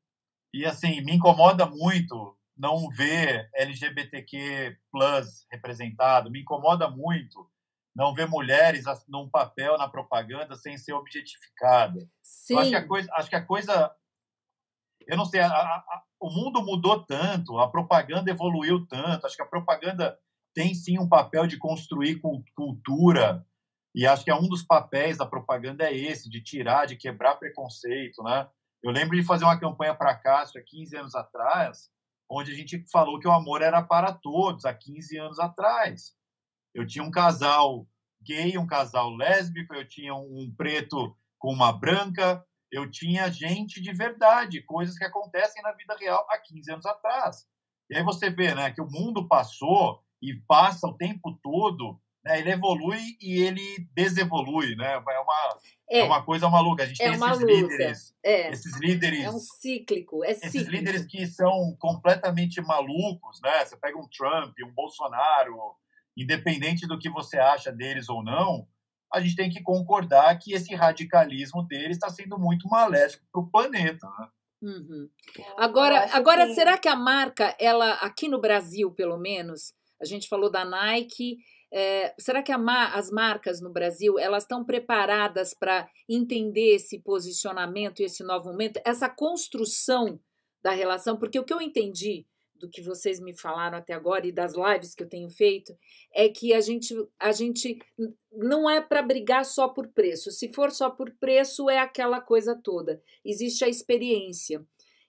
E assim, me incomoda muito não ver LGBTQ plus representado, me incomoda muito não ver mulheres num papel na propaganda sem ser objetificada. Sim. acho que a coisa, acho que a coisa, eu não sei, a, a, o mundo mudou tanto, a propaganda evoluiu tanto, acho que a propaganda tem sim um papel de construir cultura e acho que é um dos papéis da propaganda é esse, de tirar, de quebrar preconceito, né? Eu lembro de fazer uma campanha para Cássio há 15 anos atrás, onde a gente falou que o amor era para todos, há 15 anos atrás. Eu tinha um casal gay, um casal lésbico, eu tinha um preto com uma branca, eu tinha gente de verdade, coisas que acontecem na vida real há 15 anos atrás. E aí você vê né, que o mundo passou e passa o tempo todo, né, ele evolui e ele desevolui, né? É uma, é, é uma coisa maluca. A gente é tem esses luta. líderes, é. esses líderes. É um cíclico, é cíclico. Esses líderes que são completamente malucos, né? Você pega um Trump, um Bolsonaro, independente do que você acha deles ou não, a gente tem que concordar que esse radicalismo deles está sendo muito maléfico para o planeta, né? Uhum. Agora, agora que... será que a marca, ela aqui no Brasil, pelo menos, a gente falou da Nike, é, será que as marcas no Brasil elas estão preparadas para entender esse posicionamento e esse novo momento, essa construção da relação? Porque o que eu entendi do que vocês me falaram até agora e das lives que eu tenho feito é que a gente a gente não é para brigar só por preço. Se for só por preço é aquela coisa toda. Existe a experiência.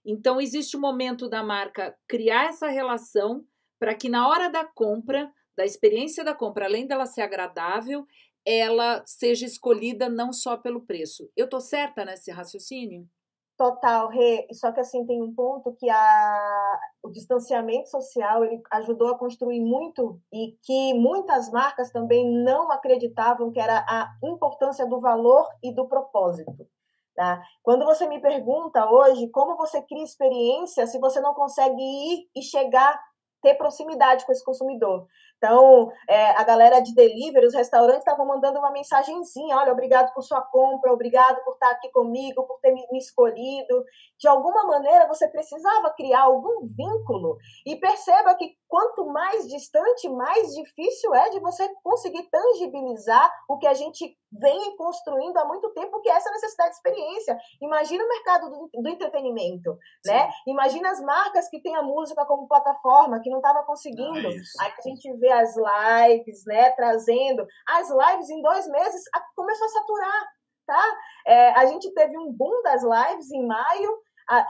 Então existe o momento da marca criar essa relação para que na hora da compra da experiência da compra, além dela ser agradável, ela seja escolhida não só pelo preço. Eu tô certa nesse raciocínio? Total, Rê. Só que assim tem um ponto que a, o distanciamento social ele ajudou a construir muito e que muitas marcas também não acreditavam que era a importância do valor e do propósito. Tá? Quando você me pergunta hoje como você cria experiência se você não consegue ir e chegar ter proximidade com esse consumidor. Então, é, a galera de delivery, os restaurantes estavam mandando uma mensagenzinha: olha, obrigado por sua compra, obrigado por estar aqui comigo, por ter me, me escolhido. De alguma maneira, você precisava criar algum vínculo. E perceba que quanto mais distante, mais difícil é de você conseguir tangibilizar o que a gente vem construindo há muito tempo, que é essa necessidade de experiência. Imagina o mercado do, do entretenimento, Sim. né? Imagina as marcas que têm a música como plataforma, que não estava conseguindo. É Aí a gente vê as lives, né? Trazendo. As lives em dois meses começou a saturar, tá? É, a gente teve um boom das lives em maio,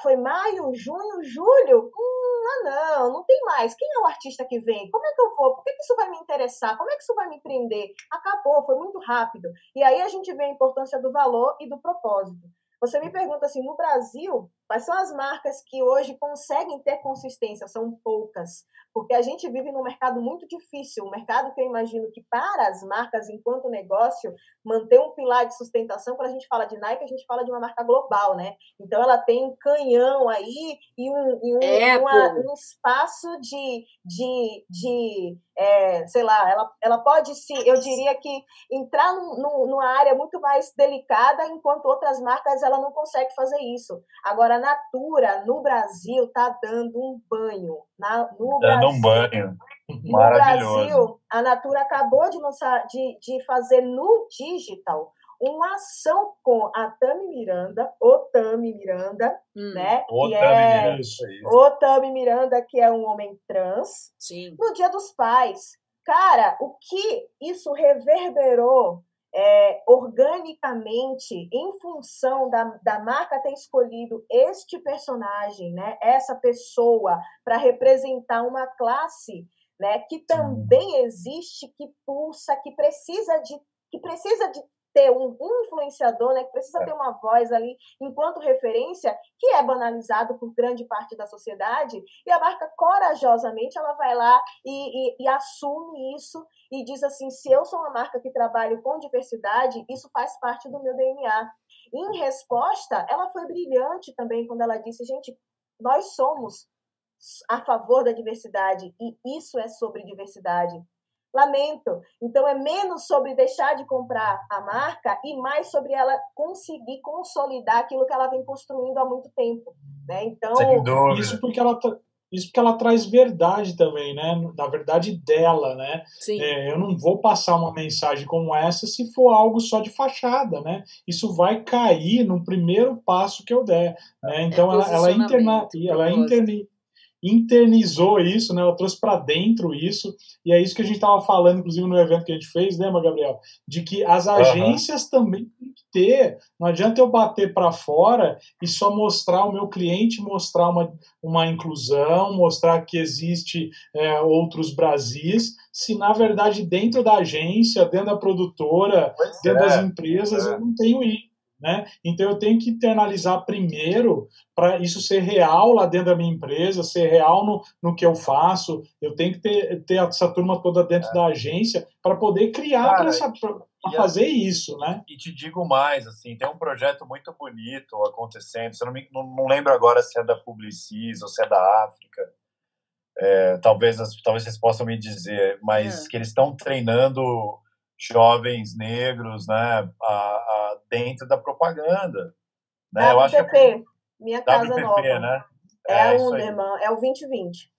foi maio, junho, julho. Hum, ah, não, não tem mais. Quem é o artista que vem? Como é que eu vou? Por que, que isso vai me interessar? Como é que isso vai me prender? Acabou, foi muito rápido. E aí a gente vê a importância do valor e do propósito. Você me pergunta assim, no Brasil, quais são as marcas que hoje conseguem ter consistência? São poucas, porque a gente vive num mercado muito difícil, um mercado que eu imagino que para as marcas, enquanto negócio, manter um pilar de sustentação, quando a gente fala de Nike, a gente fala de uma marca global, né? Então ela tem um canhão aí e um, e um, é, uma, um espaço de, de, de é, sei lá, ela, ela pode se, eu diria que entrar num, numa área muito mais delicada, enquanto outras marcas ela não consegue fazer isso. Agora, a Natura, no Brasil, está dando um banho. Na, no dando Brasil, um banho. Maravilhoso. No Brasil, a Natura acabou de, lançar, de, de fazer no digital uma ação com a Tami Miranda, o Tami Miranda, hum. né? O que Tami é, Miranda. O Tami Miranda, que é um homem trans, Sim. no Dia dos Pais. Cara, o que isso reverberou é, organicamente, em função da, da marca ter escolhido este personagem, né, essa pessoa, para representar uma classe né, que também existe, que pulsa, que precisa de, que precisa de ter um, um influenciador, né, que precisa é. ter uma voz ali enquanto referência, que é banalizado por grande parte da sociedade, e a marca corajosamente ela vai lá e, e, e assume isso e diz assim: se eu sou uma marca que trabalho com diversidade, isso faz parte do meu DNA. Em resposta, ela foi brilhante também quando ela disse: gente, nós somos a favor da diversidade e isso é sobre diversidade. Lamento. Então é menos sobre deixar de comprar a marca e mais sobre ela conseguir consolidar aquilo que ela vem construindo há muito tempo, né? Então isso porque ela isso porque ela traz verdade também, né? Na verdade dela, né? É, eu não vou passar uma mensagem como essa se for algo só de fachada, né? Isso vai cair no primeiro passo que eu der, né? Então é ela, ela, interna, ela interna, internizou isso, né? Ela trouxe para dentro isso, e é isso que a gente estava falando, inclusive no evento que a gente fez, né, Gabriel? De que as agências uhum. também têm que ter. Não adianta eu bater para fora e só mostrar o meu cliente, mostrar uma, uma inclusão, mostrar que existe é, outros Brasis, se na verdade dentro da agência, dentro da produtora, pois dentro é. das empresas, é. eu não tenho isso. Né? Então eu tenho que internalizar primeiro para isso ser real lá dentro da minha empresa, ser real no, no que eu faço. Eu tenho que ter, ter essa turma toda dentro é. da agência para poder criar para fazer isso, né? E te digo mais, assim, tem um projeto muito bonito acontecendo. Eu não, me, não, não lembro agora se é da Publicis ou se é da África. É, talvez, talvez vocês possam me dizer, mas é. que eles estão treinando jovens negros, né, a, a, dentro da propaganda. Né? Eu acho que minha casa WPP, nova. Né? É, é o é o 2020.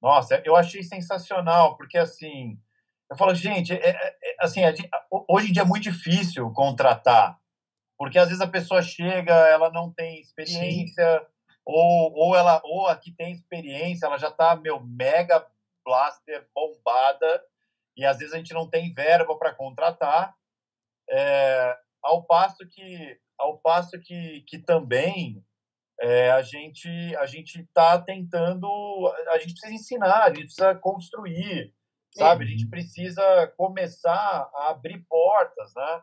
Nossa, eu achei sensacional, porque assim, eu falo, gente, é, é, é assim, hoje em dia é muito difícil contratar, porque às vezes a pessoa chega, ela não tem experiência, ou, ou ela, ou aqui tem experiência, ela já tá, meu, mega blaster bombada, e às vezes a gente não tem verba para contratar, é, ao passo que ao passo que, que também é, a gente a gente está tentando a gente precisa ensinar a gente precisa construir sabe a gente precisa começar a abrir portas né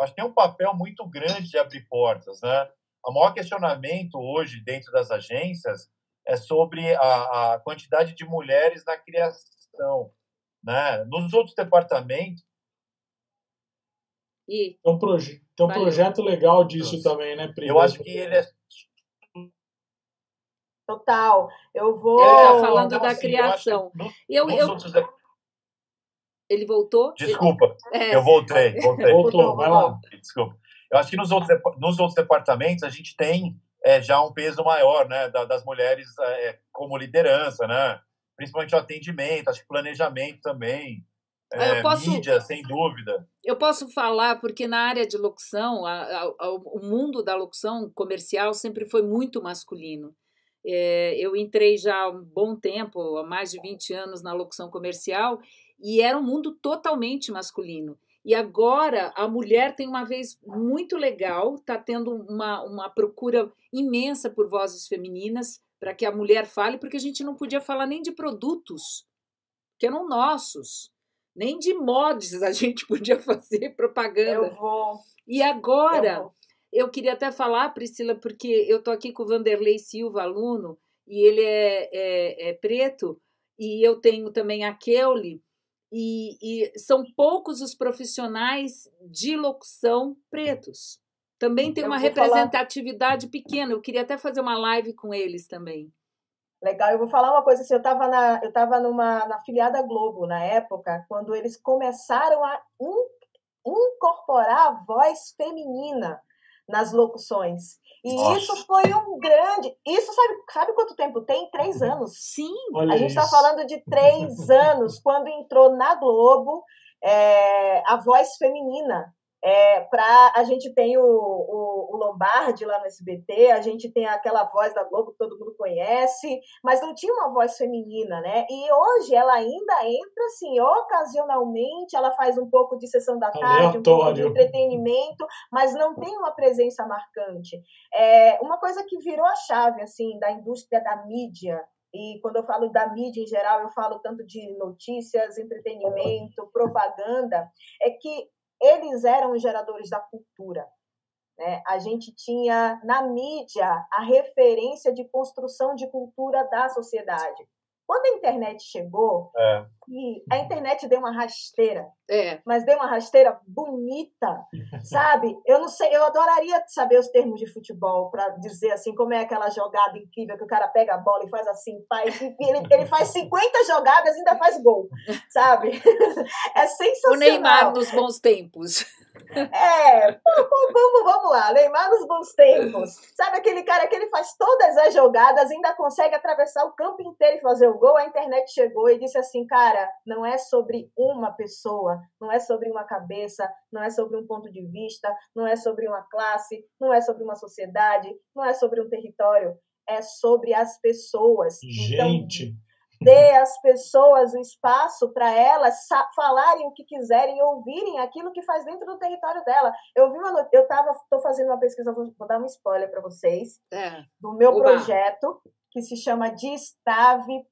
acho que tem um papel muito grande de abrir portas né o maior questionamento hoje dentro das agências é sobre a, a quantidade de mulheres na criação né? Nos outros departamentos. E... Tem um, proje tem um projeto legal disso Nossa. também, né, Pri? Eu acho que ele é. Total. Eu vou. Ele está falando então, da assim, criação. Eu, eu, eu... Ele voltou? Desculpa, é. eu voltei. voltei. Voltou, vai lá. Desculpa. Eu acho que nos outros, nos outros departamentos a gente tem é, já um peso maior, né, das mulheres é, como liderança, né? principalmente o atendimento, acho que planejamento também. É, posso, mídia, sem dúvida. Eu posso falar porque na área de locução, a, a, o mundo da locução comercial sempre foi muito masculino. É, eu entrei já há um bom tempo, há mais de 20 anos na locução comercial, e era um mundo totalmente masculino. E agora a mulher tem uma vez muito legal, está tendo uma, uma procura imensa por vozes femininas, para que a mulher fale, porque a gente não podia falar nem de produtos que eram nossos, nem de mods a gente podia fazer propaganda. Eu vou. E agora, eu, eu queria até falar, Priscila, porque eu estou aqui com o Vanderlei Silva, aluno, e ele é, é, é preto, e eu tenho também a Keuli, e, e são poucos os profissionais de locução pretos. Também tem eu uma representatividade falar... pequena. Eu queria até fazer uma live com eles também. Legal, eu vou falar uma coisa assim, eu estava na, eu tava numa na filiada Globo na época, quando eles começaram a in, incorporar a voz feminina nas locuções. E Nossa. isso foi um grande. Isso sabe, sabe quanto tempo tem? Três anos. Sim. Olha a gente está falando de três anos, quando entrou na Globo é, a voz feminina. É, pra, a gente tem o, o, o, Lombardi lá no SBT, a gente tem aquela voz da Globo que todo mundo conhece, mas não tinha uma voz feminina, né? E hoje ela ainda entra assim, ocasionalmente, ela faz um pouco de sessão da tarde, um pouco de entretenimento, mas não tem uma presença marcante. É uma coisa que virou a chave assim da indústria da mídia e quando eu falo da mídia em geral, eu falo tanto de notícias, entretenimento, propaganda, é que eles eram os geradores da cultura. Né? A gente tinha na mídia a referência de construção de cultura da sociedade. Quando a internet chegou, é. E a internet deu uma rasteira, é. mas deu uma rasteira bonita, sabe? Eu não sei, eu adoraria saber os termos de futebol para dizer assim como é aquela jogada incrível que o cara pega a bola e faz assim, faz, ele, ele faz 50 jogadas e ainda faz gol, sabe? É sensacional. O Neymar nos bons tempos. É, vamos, vamos lá, Neymar nos bons tempos. Sabe aquele cara que ele faz todas as jogadas, ainda consegue atravessar o campo inteiro e fazer o gol? A internet chegou e disse assim, cara, não é sobre uma pessoa, não é sobre uma cabeça, não é sobre um ponto de vista, não é sobre uma classe, não é sobre uma sociedade, não é sobre um território, é sobre as pessoas. Então, Gente. Então, dê às pessoas o espaço para elas falarem o que quiserem, ouvirem aquilo que faz dentro do território dela. Eu vi uma eu tava tô fazendo uma pesquisa, vou, vou dar um spoiler para vocês é. do meu Oba. projeto que se chama Distave.bis.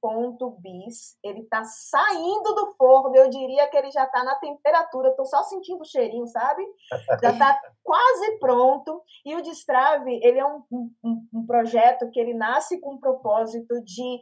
Ele está saindo do forno, eu diria que ele já está na temperatura, estou só sentindo o cheirinho, sabe? Já está quase pronto. E o Distrave, ele é um, um, um, projeto que ele nasce com o propósito de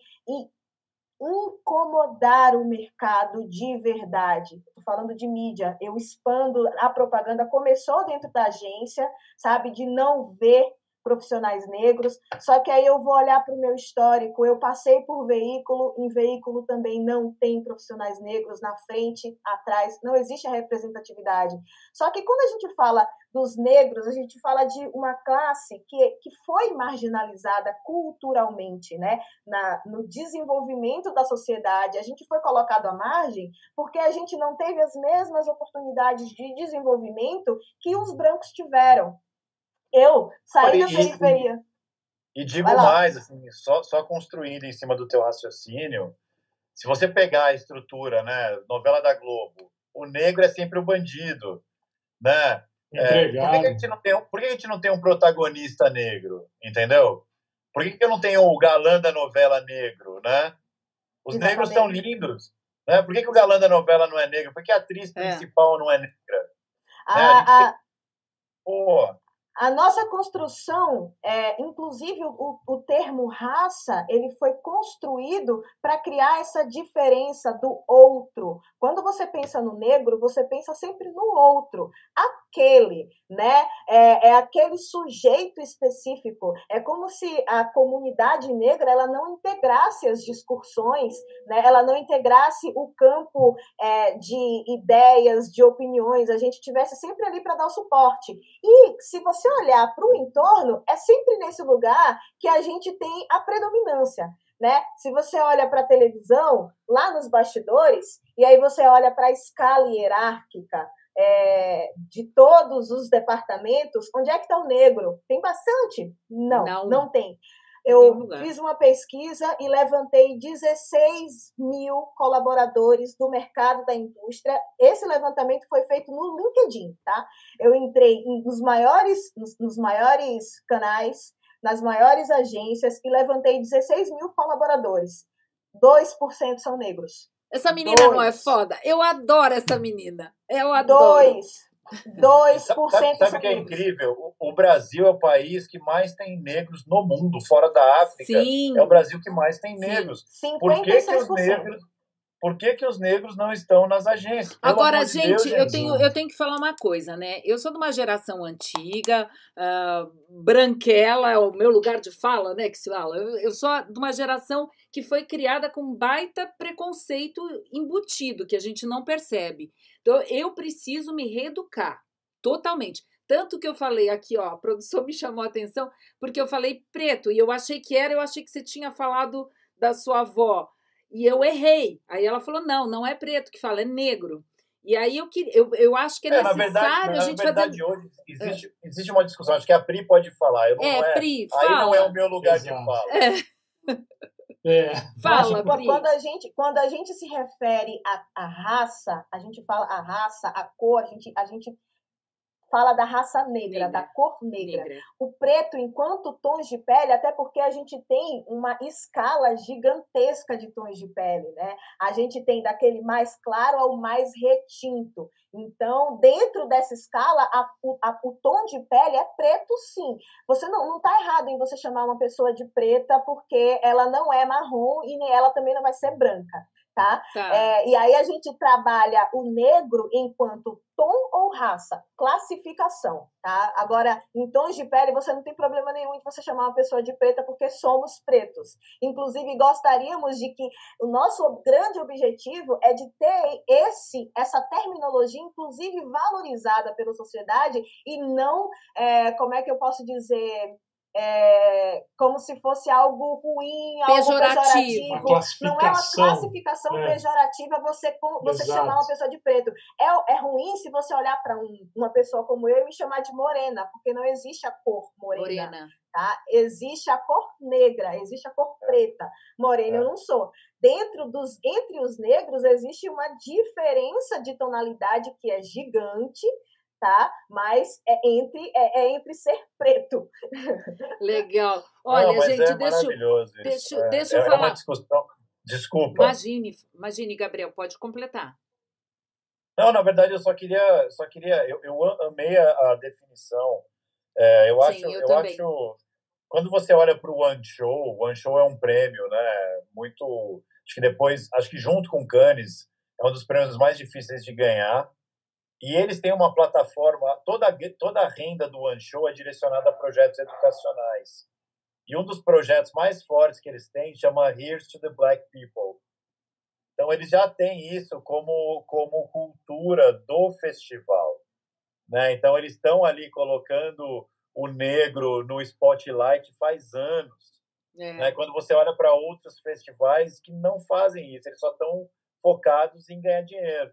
incomodar o mercado de verdade. Estou falando de mídia, eu expando a propaganda. Começou dentro da agência, sabe, de não ver profissionais negros. Só que aí eu vou olhar para o meu histórico. Eu passei por veículo, em veículo também não tem profissionais negros na frente, atrás, não existe a representatividade. Só que quando a gente fala dos negros, a gente fala de uma classe que, que foi marginalizada culturalmente, né? Na, no desenvolvimento da sociedade. A gente foi colocado à margem porque a gente não teve as mesmas oportunidades de desenvolvimento que os brancos tiveram. Eu saí da periferia. E, e digo mais, assim, só, só construindo em cima do teu raciocínio, se você pegar a estrutura, né, novela da Globo, o negro é sempre o bandido, né? É, por, que, a gente não tem, por que a gente não tem um protagonista negro, entendeu? Por que, que eu não tenho o galã da novela negro, né? Os Exatamente. negros são lindos, né? Por que, que o galã da novela não é negro? Por que a atriz é. principal não é negra? A, né? a, a... Pô, a nossa construção, é, inclusive o, o termo raça, ele foi construído para criar essa diferença do outro. Quando você pensa no negro, você pensa sempre no outro, aquele, né? É, é aquele sujeito específico. É como se a comunidade negra ela não integrasse as discussões, né? Ela não integrasse o campo é, de ideias, de opiniões. A gente tivesse sempre ali para dar o suporte. E se você olhar para o entorno, é sempre nesse lugar que a gente tem a predominância. Né? Se você olha para a televisão, lá nos bastidores, e aí você olha para a escala hierárquica é, de todos os departamentos, onde é que está o negro? Tem bastante? Não, não, não tem. Eu fiz uma pesquisa e levantei 16 mil colaboradores do mercado da indústria. Esse levantamento foi feito no LinkedIn, tá? Eu entrei nos maiores, nos, nos maiores canais, nas maiores agências e levantei 16 mil colaboradores. 2% são negros. Essa menina Dois. não é foda? Eu adoro essa menina. Eu adoro. Dois. 2% sabe, sabe o que é incrível? O, o, Brasil é o país que mais tem negros no mundo, fora da África. Sim. É o Brasil que mais tem negros. Sim. Por que, que os negros por que, que os negros não estão nas agências? Pelo Agora, gente, Deus, eu, tenho, eu tenho que falar uma coisa, né? Eu sou de uma geração antiga, uh, branquela é o meu lugar de fala, né? Que se fala. Eu, eu sou de uma geração que foi criada com baita preconceito embutido, que a gente não percebe. Então, eu preciso me reeducar totalmente. Tanto que eu falei aqui, ó, a produção me chamou a atenção, porque eu falei preto, e eu achei que era, eu achei que você tinha falado da sua avó. E eu errei. Aí ela falou: não, não é preto que fala, é negro. E aí eu, eu, eu acho que é, é necessário verdade, a gente na verdade, fazer... hoje existe, é. existe uma discussão, acho que a Pri pode falar. Eu não, é, não é, Pri, Aí não é o meu lugar Exato. de fala. É. É. Fala, Pri. Quando a, gente, quando a gente se refere à, à raça, a gente fala a raça, a cor, a gente, a gente fala da raça negra, negra. da cor negra. negra. O preto, enquanto tons de pele, até porque a gente tem uma escala gigantesca de tons de pele, né? A gente tem daquele mais claro ao mais retinto. Então, dentro dessa escala, a, a, o tom de pele é preto, sim. Você não está errado em você chamar uma pessoa de preta porque ela não é marrom e nem ela também não vai ser branca tá? tá. É, e aí a gente trabalha o negro enquanto tom ou raça, classificação, tá? Agora, em tons de pele, você não tem problema nenhum de você chamar uma pessoa de preta, porque somos pretos. Inclusive, gostaríamos de que o nosso grande objetivo é de ter esse, essa terminologia, inclusive, valorizada pela sociedade e não, é, como é que eu posso dizer, é, como se fosse algo ruim, pejorativo. algo pejorativo. Não é uma classificação é. pejorativa você, você chamar uma pessoa de preto. É, é ruim se você olhar para um, uma pessoa como eu e me chamar de morena, porque não existe a cor morena. morena. Tá? Existe a cor negra, existe a cor preta. Morena é. eu não sou. Dentro dos, entre os negros existe uma diferença de tonalidade que é gigante tá? Mas é entre, é, é entre ser preto. Legal. Olha, Não, gente, é deixa, deixa, é, deixa eu é falar. Uma discussão. Desculpa. Imagine, imagine, Gabriel, pode completar. Não, na verdade, eu só queria, só queria, eu, eu amei a, a definição. É, eu acho, Sim, eu, eu acho, quando você olha para o One Show, o One Show é um prêmio, né? Muito, acho que depois, acho que junto com Cannes é um dos prêmios mais difíceis de ganhar. E eles têm uma plataforma, toda, toda a renda do One Show é direcionada a projetos educacionais. E um dos projetos mais fortes que eles têm chama Here's to the Black People. Então, eles já têm isso como, como cultura do festival. Né? Então, eles estão ali colocando o negro no spotlight faz anos. É. Né? Quando você olha para outros festivais que não fazem isso, eles só estão focados em ganhar dinheiro.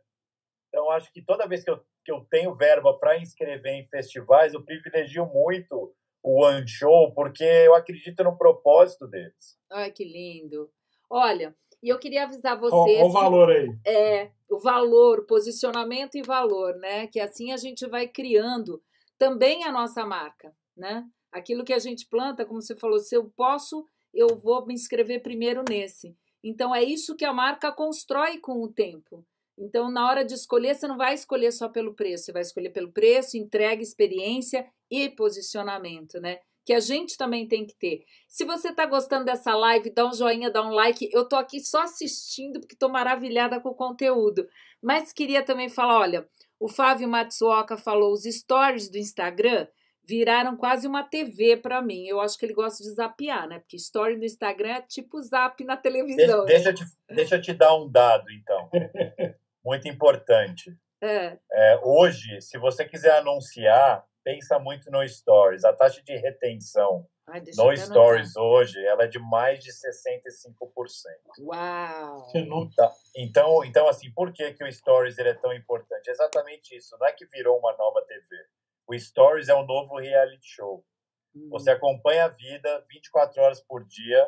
Então, acho que toda vez que eu, que eu tenho verba para inscrever em festivais, eu privilegio muito o One Show, porque eu acredito no propósito deles. Ai, que lindo. Olha, e eu queria avisar vocês. Olha o valor aí. É, o valor, posicionamento e valor, né? Que assim a gente vai criando também a nossa marca, né? Aquilo que a gente planta, como você falou, se eu posso, eu vou me inscrever primeiro nesse. Então é isso que a marca constrói com o tempo. Então, na hora de escolher, você não vai escolher só pelo preço, você vai escolher pelo preço, entrega, experiência e posicionamento, né? Que a gente também tem que ter. Se você está gostando dessa live, dá um joinha, dá um like. Eu tô aqui só assistindo porque estou maravilhada com o conteúdo. Mas queria também falar, olha, o Fábio Matsuoka falou, os stories do Instagram viraram quase uma TV para mim. Eu acho que ele gosta de zapear, né? Porque story no Instagram é tipo zap na televisão. Deixa, né? deixa, eu, te, deixa eu te dar um dado, então. muito importante. É. É, hoje, se você quiser anunciar, pensa muito no Stories. A taxa de retenção Ai, no Stories hoje ela é de mais de 65%. Uau! Tá. Então, então, assim, por que, que o Stories ele é tão importante? É exatamente isso. Não é que virou uma nova TV. O Stories é um novo reality show. Hum. Você acompanha a vida 24 horas por dia.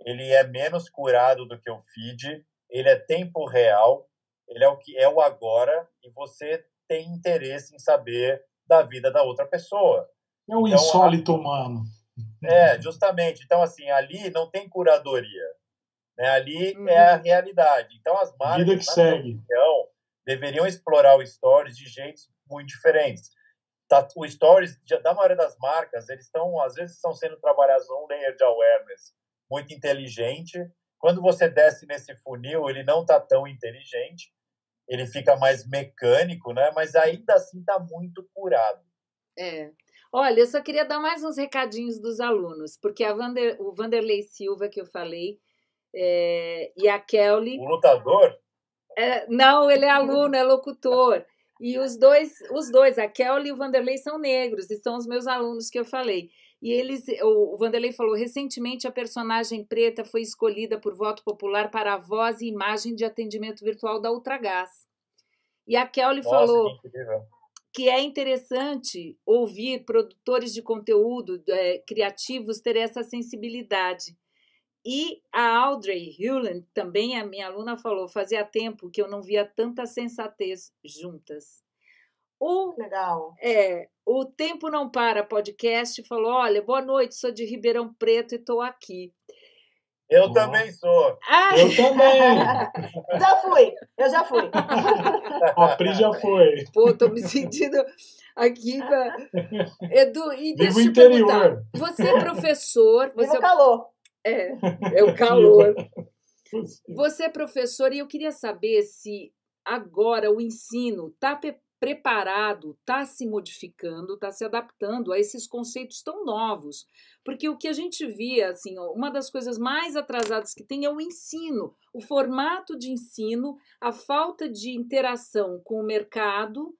Ele é menos curado do que o feed. Ele é tempo real ele é o que é o agora e você tem interesse em saber da vida da outra pessoa. É um então, insólito humano. É, justamente. Então, assim, ali não tem curadoria. Né? Ali uhum. é a realidade. Então, as marcas, vida que segue. Opinião, deveriam explorar o Stories de jeitos muito diferentes. Tá, o Stories, da maioria das marcas, eles estão, às vezes, estão sendo trabalhados num layer de awareness muito inteligente. Quando você desce nesse funil, ele não está tão inteligente ele fica mais mecânico, né? Mas ainda assim está muito curado. É. Olha, eu só queria dar mais uns recadinhos dos alunos, porque a Vander, o Vanderlei Silva que eu falei é, e a Kelly. O lutador? É, não, ele é aluno, é locutor. E os dois, os dois, a Kelly e o Vanderlei são negros e são os meus alunos que eu falei. E eles, o Vanderlei falou, recentemente a personagem preta foi escolhida por voto popular para a voz e imagem de atendimento virtual da Ultragás. E a Kelly Nossa, falou que, que, é interessante ouvir produtores de conteúdo é, criativos ter essa sensibilidade. E a Audrey Hewland, também a minha aluna, falou: fazia tempo que eu não via tanta sensatez juntas. O, Legal. É, o Tempo Não Para podcast falou: olha, boa noite, sou de Ribeirão Preto e estou aqui. Eu também sou. Ah, eu também. já fui, eu já fui. A Pri já foi. Pô, tô me sentindo aqui. Pra... Edu, e deixa eu interior. Você é professor. Você o calor. É, é o calor. Você é professor e eu queria saber se agora o ensino está preparado, está se modificando, está se adaptando a esses conceitos tão novos. Porque o que a gente via, assim, uma das coisas mais atrasadas que tem é o ensino, o formato de ensino, a falta de interação com o mercado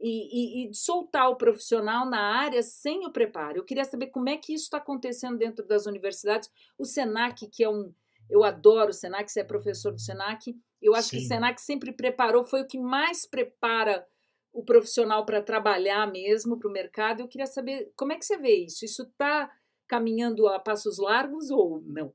e, e, e soltar o profissional na área sem o preparo. Eu queria saber como é que isso está acontecendo dentro das universidades. O SENAC, que é um. Eu adoro o SENAC, você é professor do SENAC. Eu acho Sim. que o SENAC sempre preparou, foi o que mais prepara o profissional para trabalhar mesmo para o mercado. Eu queria saber como é que você vê isso. Isso está caminhando a passos largos ou não?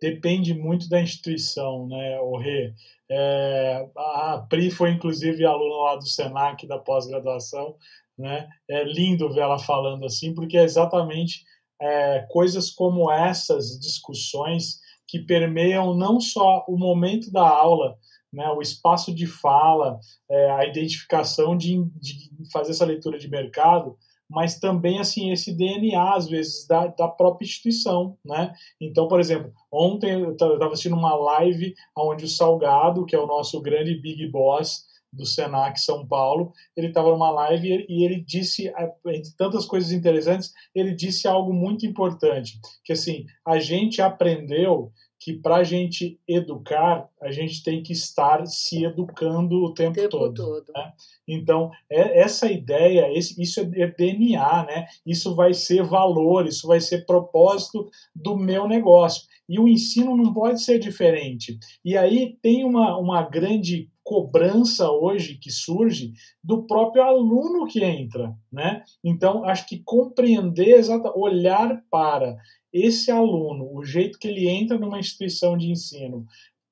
Depende muito da instituição, né, o Rê? É, a Pri foi inclusive aluna lá do Senac da pós-graduação, né? É lindo ver ela falando assim, porque é exatamente é, coisas como essas discussões que permeiam não só o momento da aula, né, o espaço de fala, é, a identificação de, de, fazer essa leitura de mercado, mas também assim esse DNA às vezes da, da própria instituição, né? Então, por exemplo, ontem eu estava assistindo uma live onde o Salgado, que é o nosso grande big boss do Senac São Paulo, ele estava numa live e ele disse, entre tantas coisas interessantes, ele disse algo muito importante, que assim, a gente aprendeu que para a gente educar, a gente tem que estar se educando o tempo, tempo todo. todo. Né? Então, é, essa ideia, esse, isso é DNA, né? isso vai ser valor, isso vai ser propósito do meu negócio. E o ensino não pode ser diferente. E aí tem uma, uma grande cobrança hoje que surge do próprio aluno que entra, né? Então acho que compreender exata, olhar para esse aluno, o jeito que ele entra numa instituição de ensino,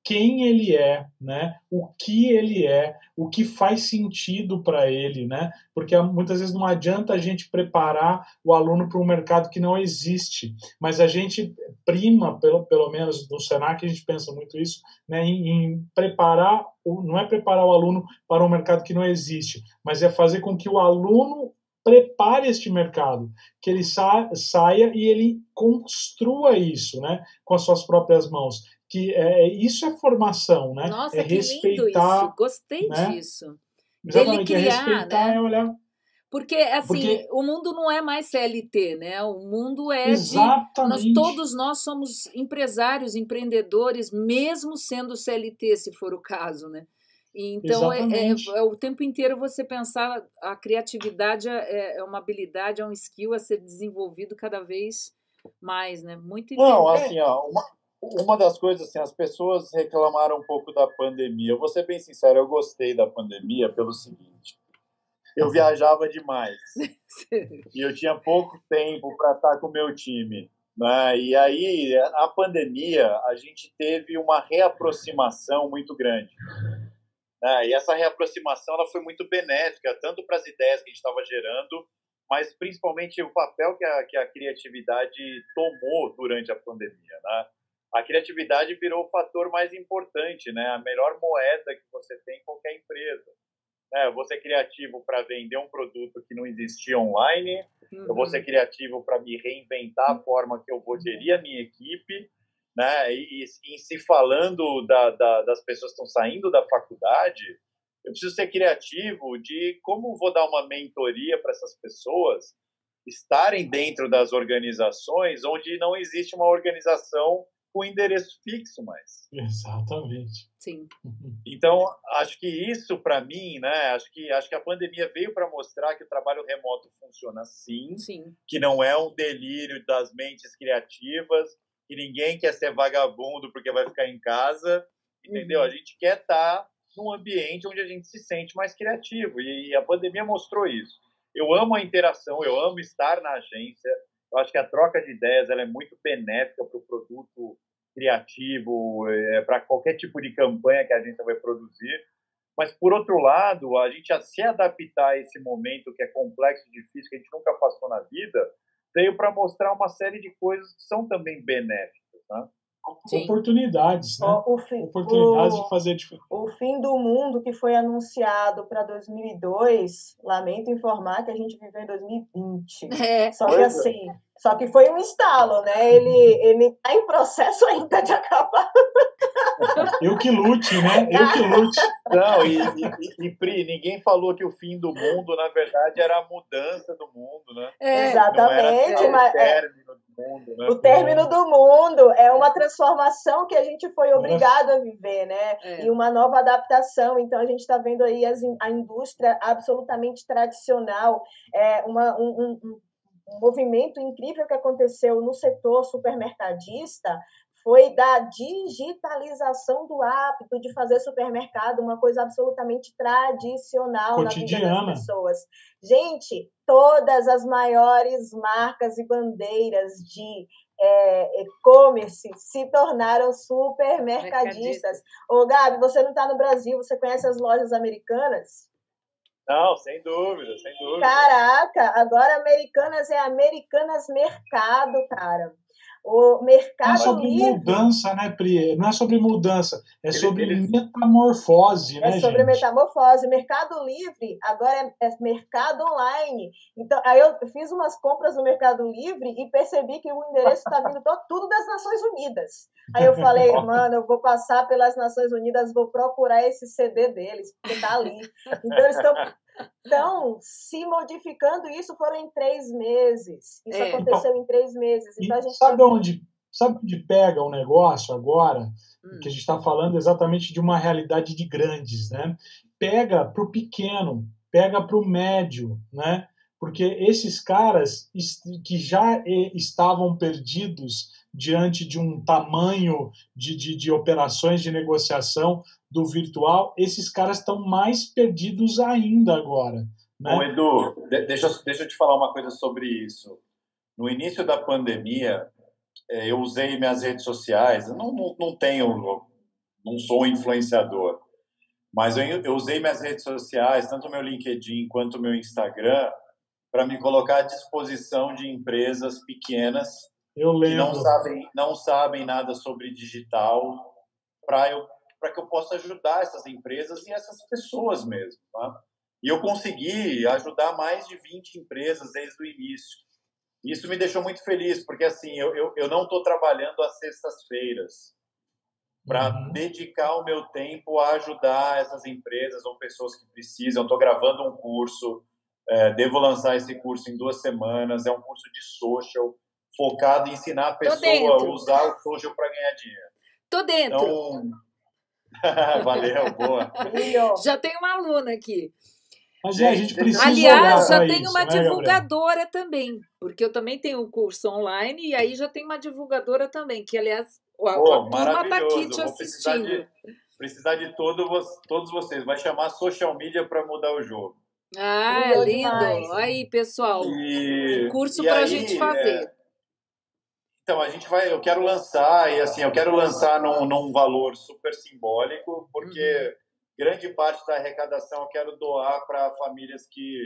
quem ele é, né? O que ele é, o que faz sentido para ele, né? Porque muitas vezes não adianta a gente preparar o aluno para um mercado que não existe, mas a gente prima, pelo, pelo menos no Senac a gente pensa muito isso, né? Em, em preparar, não é preparar o aluno para um mercado que não existe, mas é fazer com que o aluno prepare este mercado, que ele sa saia e ele construa isso, né, com as suas próprias mãos. Que é, isso é formação, né? Nossa, é que lindo isso! Gostei né? disso. Exatamente, Ele é criar, é respeitar, né? é olhar. Porque, assim, Porque... o mundo não é mais CLT, né? O mundo é Exatamente. de. Nós, todos nós somos empresários, empreendedores, mesmo sendo CLT, se for o caso, né? Então, é, é, é, o tempo inteiro você pensar, a criatividade é, é, uma habilidade, é um skill a ser desenvolvido cada vez mais, né? Muito Não, assim, ó, uma, uma das coisas, assim, as pessoas reclamaram um pouco da pandemia. Eu vou ser bem sincero, eu gostei da pandemia pelo seguinte. Eu viajava demais. e eu tinha pouco tempo para estar com o meu time. Né? E aí, a pandemia, a gente teve uma reaproximação muito grande. Né? E essa reaproximação ela foi muito benéfica, tanto para as ideias que a gente estava gerando, mas principalmente o papel que a, que a criatividade tomou durante a pandemia. Né? A criatividade virou o fator mais importante, né? a melhor moeda que você tem em qualquer empresa. É, eu vou ser criativo para vender um produto que não existia online, uhum. eu vou ser uhum. criativo para me reinventar a forma que eu vou gerir a minha equipe, né? E, e, se falando da, da, das pessoas que estão saindo da faculdade, eu preciso ser criativo de como vou dar uma mentoria para essas pessoas estarem dentro das organizações onde não existe uma organização com endereço fixo mais. Exatamente. Sim. Então, acho que isso para mim, né, acho que acho que a pandemia veio para mostrar que o trabalho remoto funciona sim, sim, que não é um delírio das mentes criativas, que ninguém quer ser vagabundo porque vai ficar em casa, entendeu? Uhum. A gente quer estar tá num ambiente onde a gente se sente mais criativo e a pandemia mostrou isso. Eu amo a interação, eu amo estar na agência. Eu acho que a troca de ideias ela é muito benéfica para o produto criativo, é, para qualquer tipo de campanha que a agência vai produzir. Mas, por outro lado, a gente a se adaptar a esse momento que é complexo, difícil, que a gente nunca passou na vida, veio para mostrar uma série de coisas que são também benéficas. Né? Sim. oportunidades, né? O, fim, oportunidades o, de fazer diferença. O fim do mundo que foi anunciado para 2002, lamento informar que a gente viveu em 2020. É. Só que é. assim, só que foi um estalo, né? Ele ele está em processo ainda de acabar. Eu que lute, né? Eu que lute. Não, e, e, e, Pri, ninguém falou que o fim do mundo, na verdade, era a mudança do mundo, né? É, Exatamente. mas, é, mundo, né? O término do mundo é uma transformação que a gente foi obrigado a viver, né? É. E uma nova adaptação. Então a gente está vendo aí as, a indústria absolutamente tradicional, é uma, um, um, um movimento incrível que aconteceu no setor supermercadista foi da digitalização do hábito de fazer supermercado uma coisa absolutamente tradicional Cotidiana. na vida das pessoas. Gente, todas as maiores marcas e bandeiras de é, e-commerce se tornaram supermercadistas. Ô, Gabi, você não está no Brasil, você conhece as lojas americanas? Não, sem dúvida, sem dúvida. Caraca, agora Americanas é Americanas Mercado, cara. O mercado não é sobre livre... mudança, né, Pri? Não é sobre mudança, é sobre metamorfose, é né, sobre gente? metamorfose. Mercado livre agora é, é, mercado online. Então, aí eu fiz umas compras no Mercado Livre e percebi que o endereço está vindo todo, tudo das Nações Unidas. Aí eu falei, mano, eu vou passar pelas Nações Unidas, vou procurar esse CD deles, porque tá ali. Então eles estão então, se modificando, isso foram em três meses. Isso é. aconteceu então, em três meses. Então, a gente sabe, onde, sabe onde pega o negócio agora? Hum. Que a gente está falando exatamente de uma realidade de grandes, né? Pega para o pequeno, pega para o médio, né? Porque esses caras que já estavam perdidos diante de um tamanho de, de, de operações de negociação do virtual, esses caras estão mais perdidos ainda agora. Né? Bom, Edu, deixa, deixa eu te falar uma coisa sobre isso. No início da pandemia, é, eu usei minhas redes sociais, não, não, não tenho, não sou influenciador, mas eu, eu usei minhas redes sociais, tanto meu LinkedIn quanto meu Instagram, para me colocar à disposição de empresas pequenas que não sabem, não sabem nada sobre digital, para eu para que eu possa ajudar essas empresas e essas pessoas mesmo. Tá? E eu consegui ajudar mais de 20 empresas desde o início. Isso me deixou muito feliz, porque assim, eu, eu, eu não estou trabalhando às sextas-feiras para uhum. dedicar o meu tempo a ajudar essas empresas ou pessoas que precisam. Estou gravando um curso, é, devo lançar esse curso em duas semanas. É um curso de social, focado em ensinar a pessoa a usar o social para ganhar dinheiro. Tô dentro. Então, Valeu, boa. Já tem uma aluna aqui. Mas é, a gente precisa Aliás, já tem isso, uma né, divulgadora Gabriel? também, porque eu também tenho um curso online e aí já tem uma divulgadora também, que aliás a, Pô, a turma está aqui te assistindo. Precisar de, precisar de todo, todos vocês. Vai chamar social media para mudar o jogo. Ah, é lindo. Demais. Aí, pessoal, e, um curso para a gente fazer. É, então, a gente vai, eu quero lançar, e assim, eu quero lançar num, num valor super simbólico, porque uhum. grande parte da arrecadação eu quero doar para famílias que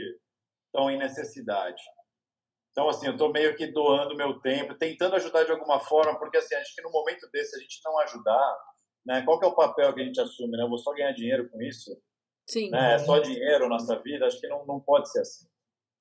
estão em necessidade. Então, assim, eu estou meio que doando meu tempo, tentando ajudar de alguma forma, porque, assim, acho que no momento desse, a gente não ajudar, né? Qual que é o papel que a gente assume, né? Eu vou só ganhar dinheiro com isso? Sim. Né? É só dinheiro nossa vida? Acho que não, não pode ser assim.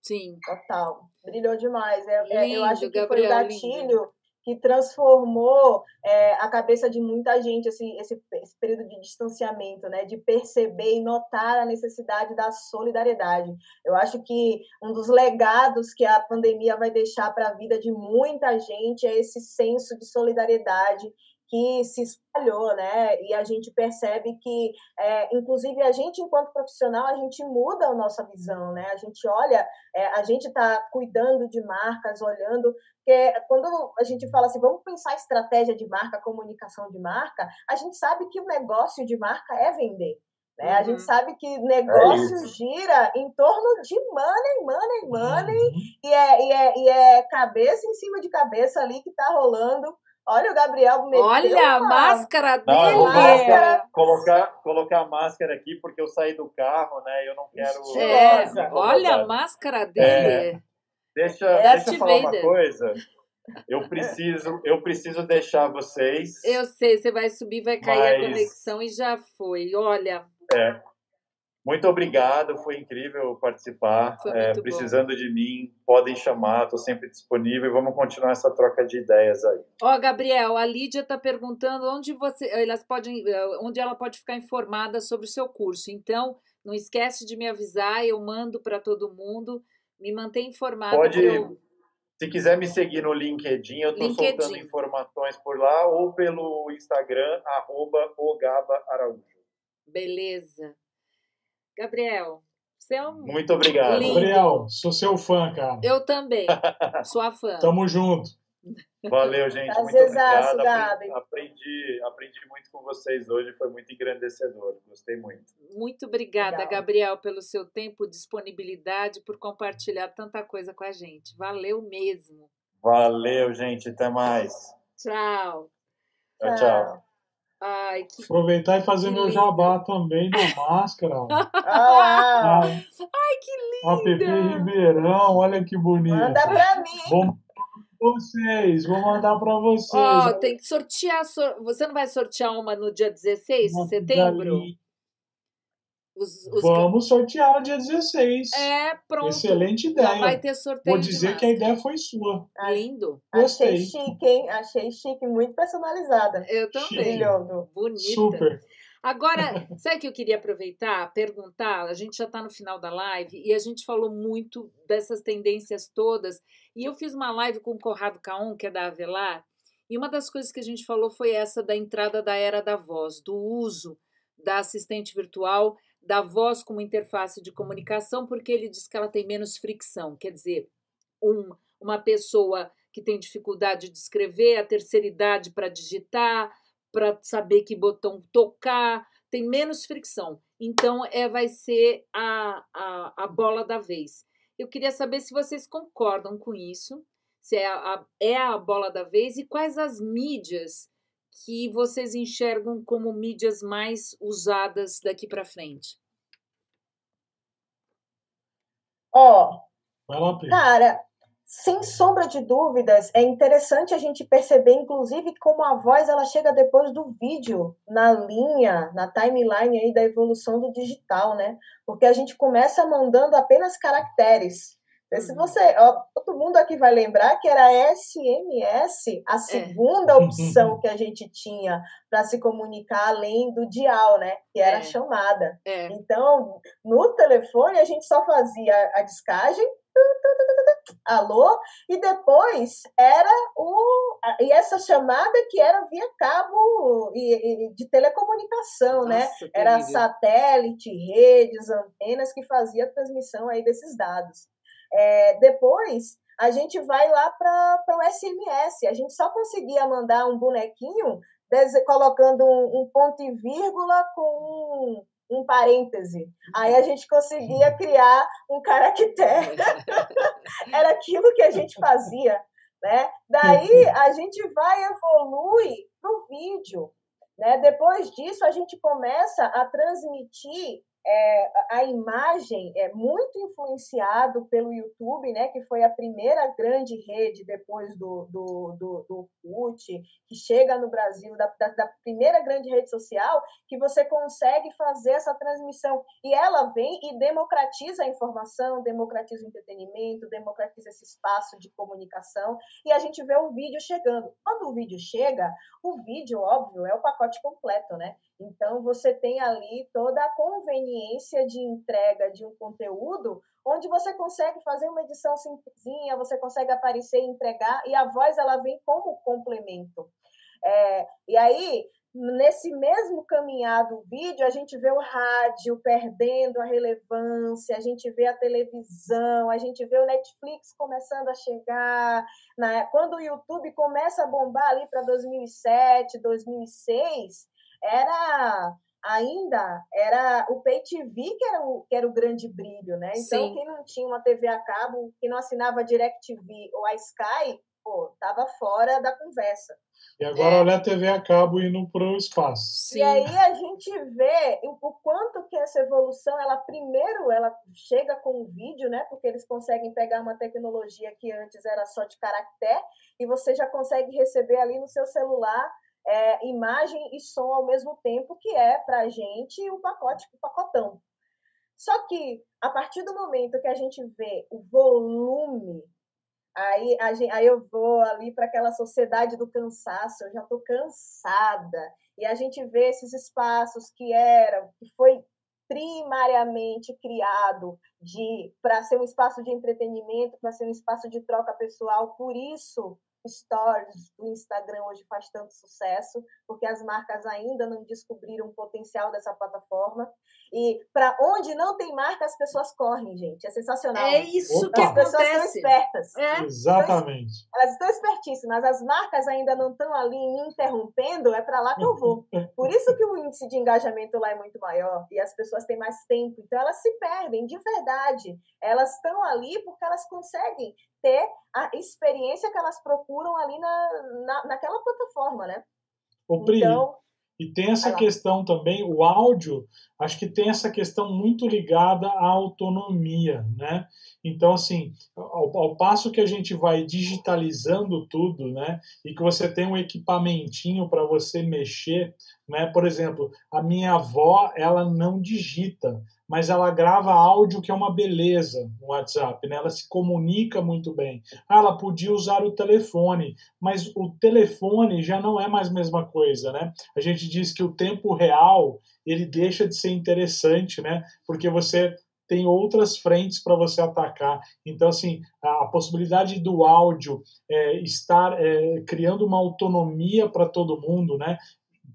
Sim. Total. Brilhou demais. É, lindo, é, eu acho que Gabriel, foi o gatilho lindo que transformou é, a cabeça de muita gente assim, esse, esse, período de distanciamento, né, de perceber e notar a necessidade da solidariedade. Eu acho que um dos legados que a pandemia vai deixar para a vida de muita gente é esse senso de solidariedade que se espalhou, né? E a gente percebe que, é, inclusive, a gente, enquanto profissional, a gente muda a nossa visão, né? A gente olha, é, a gente está cuidando de marcas, olhando, porque quando a gente fala assim, vamos pensar estratégia de marca, comunicação de marca, a gente sabe que o negócio de marca é vender. Né? Uhum. A gente uhum. sabe que negócio é gira em torno de money, money, money, uhum. e, é, e, é, e é cabeça em cima de cabeça ali que está rolando Olha o Gabriel meteu, Olha a máscara dele. Não, máscara. Colocar, colocar a máscara aqui porque eu saí do carro, né? Eu não quero. É, olha a máscara dele. É, deixa, é deixa eu falar uma coisa. Eu preciso, eu preciso deixar vocês. Eu sei, você vai subir, vai cair mas... a conexão e já foi. Olha. É. Muito obrigado, foi incrível participar. É, precisando bom. de mim, podem chamar, estou sempre disponível. Vamos continuar essa troca de ideias aí. Ó, oh, Gabriel, a Lídia está perguntando onde você, elas podem, onde ela pode ficar informada sobre o seu curso. Então, não esquece de me avisar, eu mando para todo mundo. Me mantém informado. Pode. Eu... Se quiser me seguir no LinkedIn, eu estou soltando informações por lá ou pelo Instagram, arroba. Beleza. Gabriel, você é um. Muito obrigado. Lindo. Gabriel, sou seu fã, cara. Eu também. Sou a fã. Tamo junto. Valeu, gente. muito obrigado. Aprendi, aprendi, aprendi, muito com vocês hoje, foi muito engrandecedor. Gostei muito. Muito obrigada, Legal. Gabriel, pelo seu tempo, disponibilidade, por compartilhar tanta coisa com a gente. Valeu mesmo. Valeu, gente. Até mais. Tchau. Tchau, tchau. Ai, que... Aproveitar e fazer que meu lindo. jabá também da máscara. ah, Ai, que lindo! A Pepe Ribeirão, olha que bonito. Manda pra mim. Vou vocês, vou mandar para vocês. Ó, oh, tem que sortear. Você não vai sortear uma no dia 16 de setembro? Os, os Vamos que... sortear no dia 16. É, pronto. Excelente ideia. Já vai ter sorteio. Vou dizer que a ideia foi sua. Lindo. Gostei. Achei chique, hein? Achei chique, muito personalizada. Eu também. Bonita. Super. Agora, sabe o que eu queria aproveitar, perguntar? A gente já está no final da live e a gente falou muito dessas tendências todas. E eu fiz uma live com o Corrado Caon, que é da Avelar, e uma das coisas que a gente falou foi essa da entrada da era da voz, do uso da assistente virtual da voz como interface de comunicação, porque ele diz que ela tem menos fricção. Quer dizer, um, uma pessoa que tem dificuldade de escrever, a terceira idade para digitar, para saber que botão tocar, tem menos fricção. Então, é, vai ser a, a, a bola da vez. Eu queria saber se vocês concordam com isso, se é a, é a bola da vez e quais as mídias que vocês enxergam como mídias mais usadas daqui para frente? Ó, oh, cara, sem sombra de dúvidas, é interessante a gente perceber, inclusive, como a voz ela chega depois do vídeo na linha, na timeline aí da evolução do digital, né? Porque a gente começa mandando apenas caracteres. Se uhum. você, ó, todo mundo aqui vai lembrar que era SMS, a é. segunda é. opção que a gente tinha para se comunicar além do dial, né? Que era é. a chamada. É. Então, no telefone a gente só fazia a descagem, alô, e depois era o e essa chamada que era via cabo e, e de telecomunicação, né? Nossa, né? Era satélite, redes, antenas que fazia a transmissão aí desses dados. É, depois, a gente vai lá para o SMS. A gente só conseguia mandar um bonequinho colocando um, um ponto e vírgula com um, um parêntese. Aí a gente conseguia criar um caractere. Era aquilo que a gente fazia. Né? Daí a gente vai evolui para o vídeo. Né? Depois disso, a gente começa a transmitir é, a imagem é muito influenciado pelo YouTube, né, que foi a primeira grande rede depois do, do, do, do CUT, que chega no Brasil, da, da, da, primeira grande rede social, que você consegue fazer essa transmissão. E ela vem e democratiza a informação, democratiza o entretenimento, democratiza esse espaço de comunicação, e a gente vê o vídeo chegando. Quando o vídeo chega, o vídeo, óbvio, é o pacote completo, né? Então, você tem ali toda a conveniência de entrega de um conteúdo, onde você consegue fazer uma edição simplesinha, você consegue aparecer e entregar, e a voz ela vem como complemento. É, e aí, nesse mesmo caminhar do vídeo, a gente vê o rádio perdendo a relevância, a gente vê a televisão, a gente vê o Netflix começando a chegar. Né? Quando o YouTube começa a bombar ali para 2007, 2006, era ainda era o Pay TV que era o, que era o grande brilho, né? Então, Sim. quem não tinha uma TV a cabo, que não assinava DirecTV ou a Sky, pô, tava fora da conversa. E agora é. olha a TV a cabo indo para o espaço. Sim. E aí a gente vê o quanto que essa evolução, ela primeiro ela chega com o vídeo, né? Porque eles conseguem pegar uma tecnologia que antes era só de caractere e você já consegue receber ali no seu celular é, imagem e som ao mesmo tempo, que é para a gente o pacote, o pacotão. Só que a partir do momento que a gente vê o volume Aí, gente, aí eu vou ali para aquela sociedade do cansaço, eu já estou cansada. E a gente vê esses espaços que eram, que foi primariamente criado de para ser um espaço de entretenimento, para ser um espaço de troca pessoal. Por isso, stories do Instagram hoje faz tanto sucesso, porque as marcas ainda não descobriram o potencial dessa plataforma. E para onde não tem marca, as pessoas correm, gente. É sensacional. É isso Opa. que as acontece. pessoas estão espertas. É. Exatamente. Então, elas estão espertíssimas. As marcas ainda não estão ali me interrompendo, é para lá que eu vou. Por isso que o índice de engajamento lá é muito maior e as pessoas têm mais tempo. Então elas se perdem, de verdade. Elas estão ali porque elas conseguem ter a experiência que elas procuram ali na, na, naquela plataforma, né? O Pri, então, e tem essa questão também, o áudio, acho que tem essa questão muito ligada à autonomia, né? Então, assim, ao, ao, passo que a gente vai digitalizando tudo, né? E que você tem um equipamentinho para você mexer, né? Por exemplo, a minha avó, ela não digita, mas ela grava áudio que é uma beleza no WhatsApp, né? Ela se comunica muito bem. Ah, ela podia usar o telefone, mas o telefone já não é mais a mesma coisa, né? A gente diz que o tempo real ele deixa de ser interessante, né? Porque você tem outras frentes para você atacar. Então, assim, a, possibilidade do áudio é, estar é, criando uma autonomia para todo mundo, né?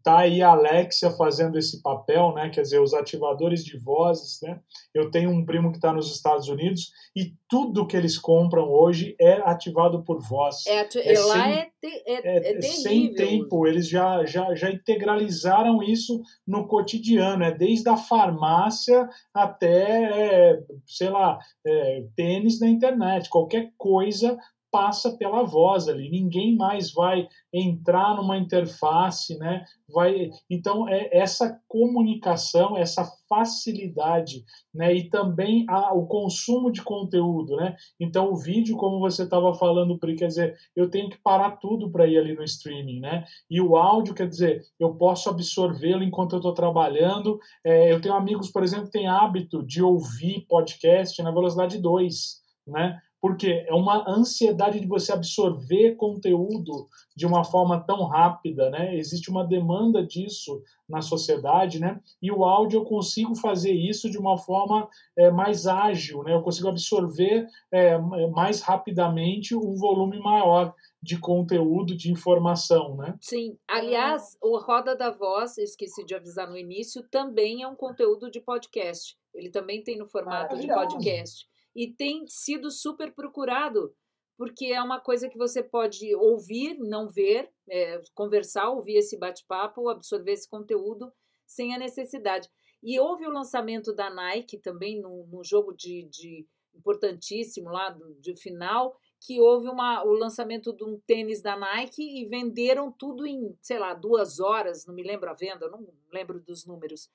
Tá aí a Alexia fazendo esse papel, né? Quer dizer, os ativadores de vozes, né? Eu tenho um primo que está nos Estados Unidos e tudo que eles compram hoje é ativado por voz. É, é lá sem, é, te, é, é, é sem tempo. Eles já, já, já integralizaram isso no cotidiano. É desde a farmácia até, é, sei lá, é, tênis na internet. Qualquer coisa passa pela voz ali. Ninguém mais vai entrar numa interface, né? Vai, então é essa comunicação, essa facilidade, né? E também a, o consumo de conteúdo, né? Então o vídeo, como você estava falando, Pri, quer dizer, eu tenho que parar tudo para ir ali no streaming, né? E o áudio, quer dizer, eu posso absorvê-lo enquanto eu estou trabalhando. É, eu tenho amigos, por exemplo, que têm hábito de ouvir podcast na velocidade 2, né? Porque é uma ansiedade de você absorver conteúdo de uma forma tão rápida, né? Existe uma demanda disso na sociedade, né? E o áudio eu consigo fazer isso de uma forma é, mais ágil, né? Eu consigo absorver é, mais rapidamente um volume maior de conteúdo, de informação, né? Sim. Aliás, o Roda da Voz, esqueci de avisar no início, também é um conteúdo de podcast. Ele também tem no formato de podcast e tem sido super procurado, porque é uma coisa que você pode ouvir, não ver, é, conversar, ouvir esse bate-papo, absorver esse conteúdo sem a necessidade. E houve o lançamento da Nike também, num, jogo de, de, importantíssimo lá, do, de final, que houve uma, o lançamento de um tênis da Nike e venderam tudo em, sei lá, duas horas, não me lembro a venda, não lembro dos números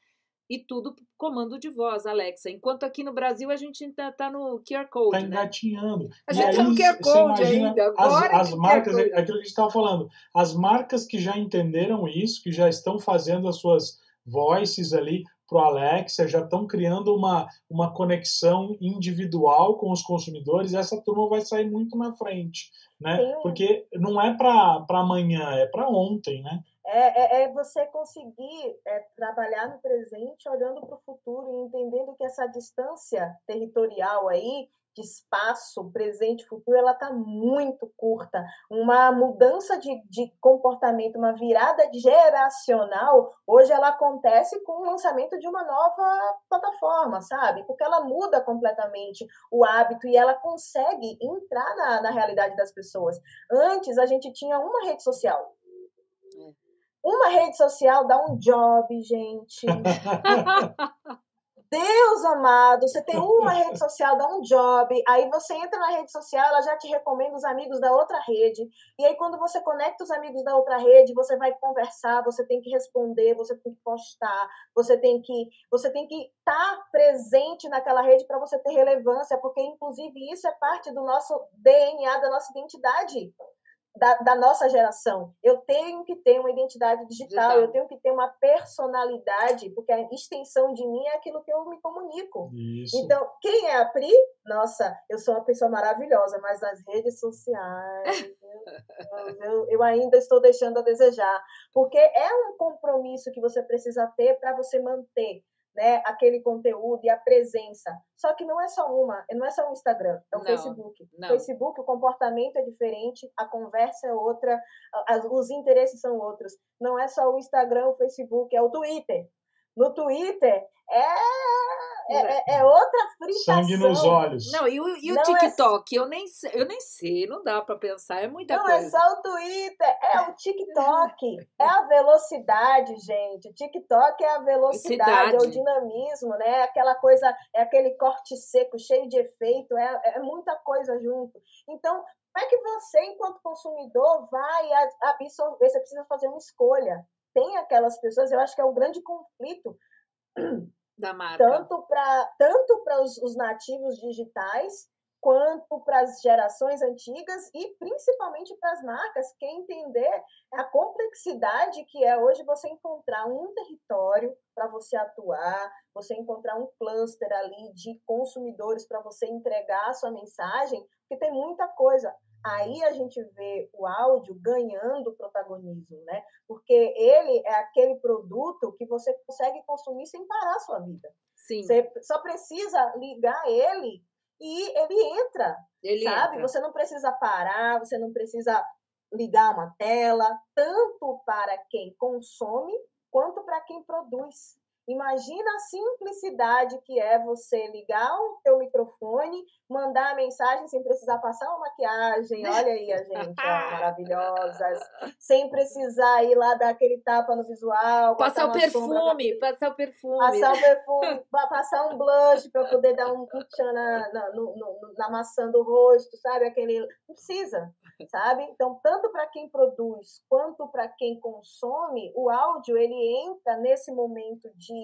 e tudo comando de voz, Alexa. Enquanto aqui no Brasil a gente ainda está no QR Code. Está né? engatinhando. Né? A gente está no QR Code ainda. Agora as, as marcas, é aquilo que a gente estava falando, as marcas que já entenderam isso, que já estão fazendo as suas voices ali para o Alexa, já estão criando uma, uma conexão individual com os consumidores, essa turma vai sair muito na frente, né? Sim. Porque não é para amanhã, é para ontem, né? É, é, é, você conseguir é, trabalhar no presente, olhando para o futuro e entendendo que essa distância territorial aí, de espaço, presente, futuro, ela está muito curta. Uma mudança de, de comportamento, uma virada geracional, hoje ela acontece com o lançamento de uma nova plataforma, sabe? Porque ela muda completamente o hábito e ela consegue entrar na, na realidade das pessoas. Antes, a gente tinha uma rede social, uma rede social dá um job, gente. Deus amado, você tem uma rede social, dá um job, aí você entra na rede social, ela já te recomenda os amigos da outra rede, e aí quando você conecta os amigos da outra rede, você vai conversar, você tem que responder, você tem que postar, você tem que você tem que estar tá presente naquela rede para você ter relevância, porque inclusive isso é parte do nosso DNA, da nossa identidade da, da, nossa geração. Eu tenho que ter uma identidade digital, digital, eu tenho que ter uma personalidade, porque a extensão de mim é aquilo que eu me comunico. Isso. Então, quem é a Pri? Nossa, eu sou uma pessoa maravilhosa, mas nas redes sociais, eu, eu ainda estou deixando a desejar. Porque é um compromisso que você precisa ter para você manter né, aquele conteúdo e a presença. Só que não é só uma, não é só o Instagram, é o não, Facebook. No Facebook o comportamento é diferente, a conversa é outra, os interesses são outros. Não é só o Instagram, o Facebook, é o Twitter. No Twitter é é, é, é, outra fritação. Sangue nos olhos. Não, e o, e o é TikTok? É... Eu, nem, eu nem sei, não dá para pensar, é muita não, coisa. Não, é só o Twitter, é o TikTok. é a velocidade, gente. O TikTok é a velocidade, é o dinamismo, né? Aquela coisa, é aquele corte seco, cheio de efeito, é, é muita coisa junto. Então, como é que você, enquanto consumidor, vai absorver? Você precisa fazer uma escolha. Tem aquelas pessoas, eu acho que é o grande conflito da marca. Tanto para tanto os, os nativos digitais, quanto para as gerações antigas e principalmente para as marcas, que entender a complexidade que é hoje você encontrar um território para você atuar, você encontrar um cluster ali de consumidores para você entregar a sua mensagem, porque tem muita coisa aí a gente vê o áudio ganhando protagonismo, né? Porque ele é aquele produto que você consegue consumir sem parar a sua vida. Sim. Você só precisa ligar ele e ele entra, ele sabe? Entra. Você não precisa parar, você não precisa ligar uma tela, tanto para quem consome quanto para quem produz. Imagina a simplicidade que é você ligar o teu microfone, mandar a mensagem sem precisar passar uma maquiagem. Olha aí a gente, ó, maravilhosas. Sem precisar ir lá dar aquele tapa no visual. Passar o perfume, passar o perfume. Passar o perfume, passar um blush para poder dar um tchan na, na, no, no, na maçã do rosto, sabe? Aquele. Não precisa, sabe? Então, tanto para quem produz quanto para quem consome, o áudio ele entra nesse momento de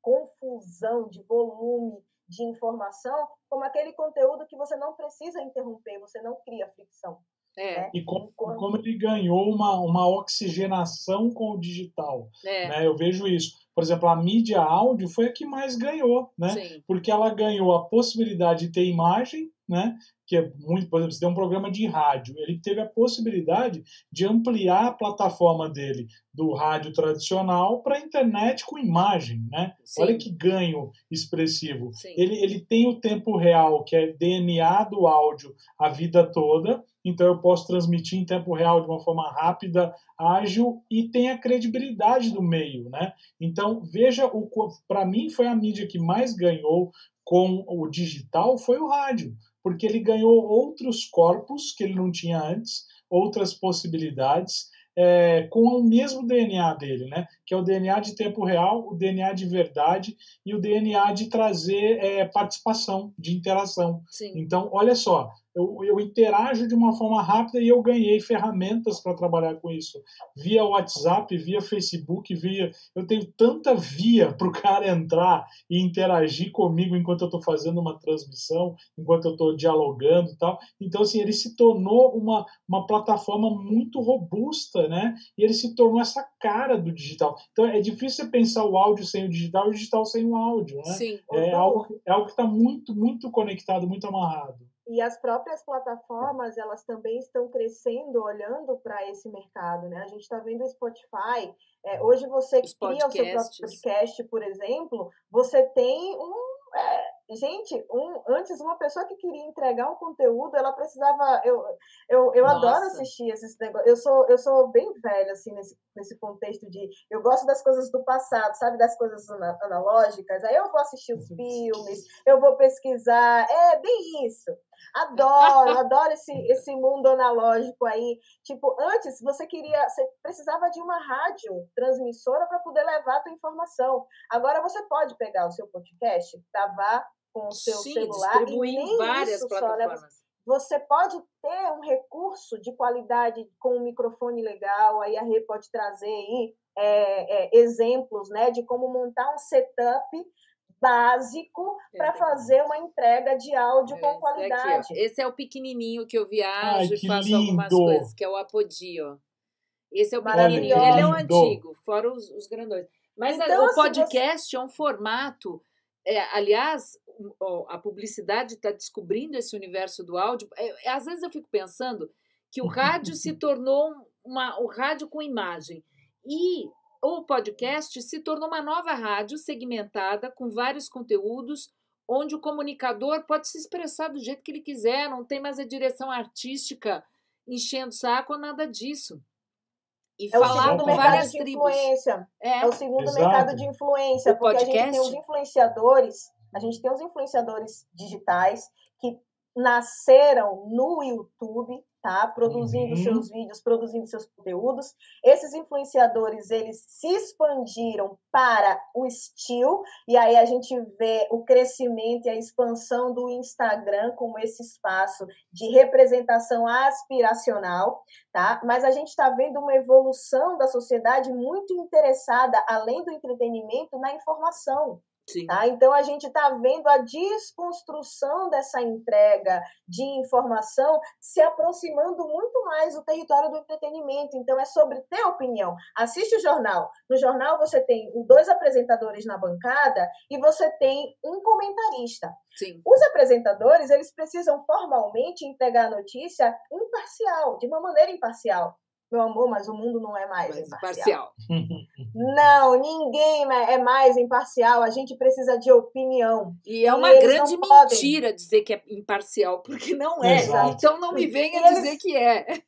confusão, de volume de informação, como aquele conteúdo que você não precisa interromper, você não cria fricção. É. Né? E como, como, ele ganhou uma, uma oxigenação com o digital. É. Né? Eu vejo isso. Por exemplo, a mídia áudio foi a que mais ganhou, né? Sim. Porque ela ganhou a possibilidade de ter imagem, né? que é muito, por exemplo, você tem um programa de rádio, ele teve a possibilidade de ampliar a plataforma dele do rádio tradicional para a internet com imagem, né? Sim. Olha que ganho expressivo. Ele, ele tem o tempo real, que é DNA do áudio a vida toda, então eu posso transmitir em tempo real de uma forma rápida, ágil e tem a credibilidade do meio, né? Então veja o para mim foi a mídia que mais ganhou com o digital foi o rádio porque ele ganhou outros corpos que ele não tinha antes, outras possibilidades, é, com o mesmo DNA dele, né? Que é o DNA de tempo real, o DNA de verdade e o DNA de trazer é, participação, de interação. Sim. Então, olha só, eu, eu interajo de uma forma rápida e eu ganhei ferramentas para trabalhar com isso. Via WhatsApp, via Facebook, via. Eu tenho tanta via para o cara entrar e interagir comigo enquanto eu estou fazendo uma transmissão, enquanto eu estou dialogando e tal. Então, assim, ele se tornou uma, uma plataforma muito robusta, né? E ele se tornou essa cara do digital. Então, é difícil você pensar o áudio sem o digital e o digital sem o áudio, né? Sim. É algo, é algo que está muito, muito conectado, muito amarrado. E as próprias plataformas, elas também estão crescendo, olhando para esse mercado, né? A gente está vendo o Spotify. É, hoje você Os cria o seu próprio podcast, por exemplo, você tem um... É, Gente, um, antes uma pessoa que queria entregar um conteúdo, ela precisava. Eu, eu, eu adoro assistir esses negócios. Eu sou, eu sou bem velha, assim, nesse, nesse contexto de. Eu gosto das coisas do passado, sabe? Das coisas analógicas. Aí eu vou assistir os uhum. filmes, eu vou pesquisar. É bem isso. Adoro, adoro esse, esse mundo analógico aí. Tipo, antes você queria, você precisava de uma rádio transmissora para poder levar a tua informação. Agora você pode pegar o seu podcast, gravar com o seu Sim, celular distribuir em várias isso, plataformas. Só, né? Você pode ter um recurso de qualidade com um microfone legal, aí a Rê pode trazer aí é, é, exemplos né, de como montar um setup básico para fazer uma entrega de áudio é, com qualidade. Aqui, esse é o pequenininho que eu viajo Ai, e faço lindo. algumas coisas, que é o Apodio. Esse é o pequenininho, ele é o antigo, fora os, os grandões. Mas então, o assim, podcast você... é um formato, é, aliás, a publicidade está descobrindo esse universo do áudio. É, é, às vezes eu fico pensando que o rádio se tornou uma, o rádio com imagem. E o podcast se tornou uma nova rádio segmentada com vários conteúdos, onde o comunicador pode se expressar do jeito que ele quiser, não tem mais a direção artística enchendo saco ou nada disso. E é falar com várias de tribos. Influência. É. é o segundo Exato. mercado de influência, o porque podcast? a gente tem os influenciadores, a gente tem os influenciadores digitais que nasceram no YouTube, tá? Produzindo uhum. seus vídeos, produzindo seus conteúdos. Esses influenciadores, eles se expandiram para o estilo, e aí a gente vê o crescimento e a expansão do Instagram como esse espaço de representação aspiracional, tá? Mas a gente está vendo uma evolução da sociedade muito interessada, além do entretenimento, na informação. Tá? Então, a gente está vendo a desconstrução dessa entrega de informação se aproximando muito mais do território do entretenimento. Então, é sobre ter opinião. Assiste o jornal. No jornal, você tem dois apresentadores na bancada e você tem um comentarista. Sim. Os apresentadores, eles precisam formalmente entregar a notícia imparcial, de uma maneira imparcial meu amor, mas o mundo não é mais, mais imparcial. imparcial. não, ninguém é mais imparcial. A gente precisa de opinião. E é uma e grande mentira podem. dizer que é imparcial, porque não é. Exato. Então não me venha e dizer eles... que é.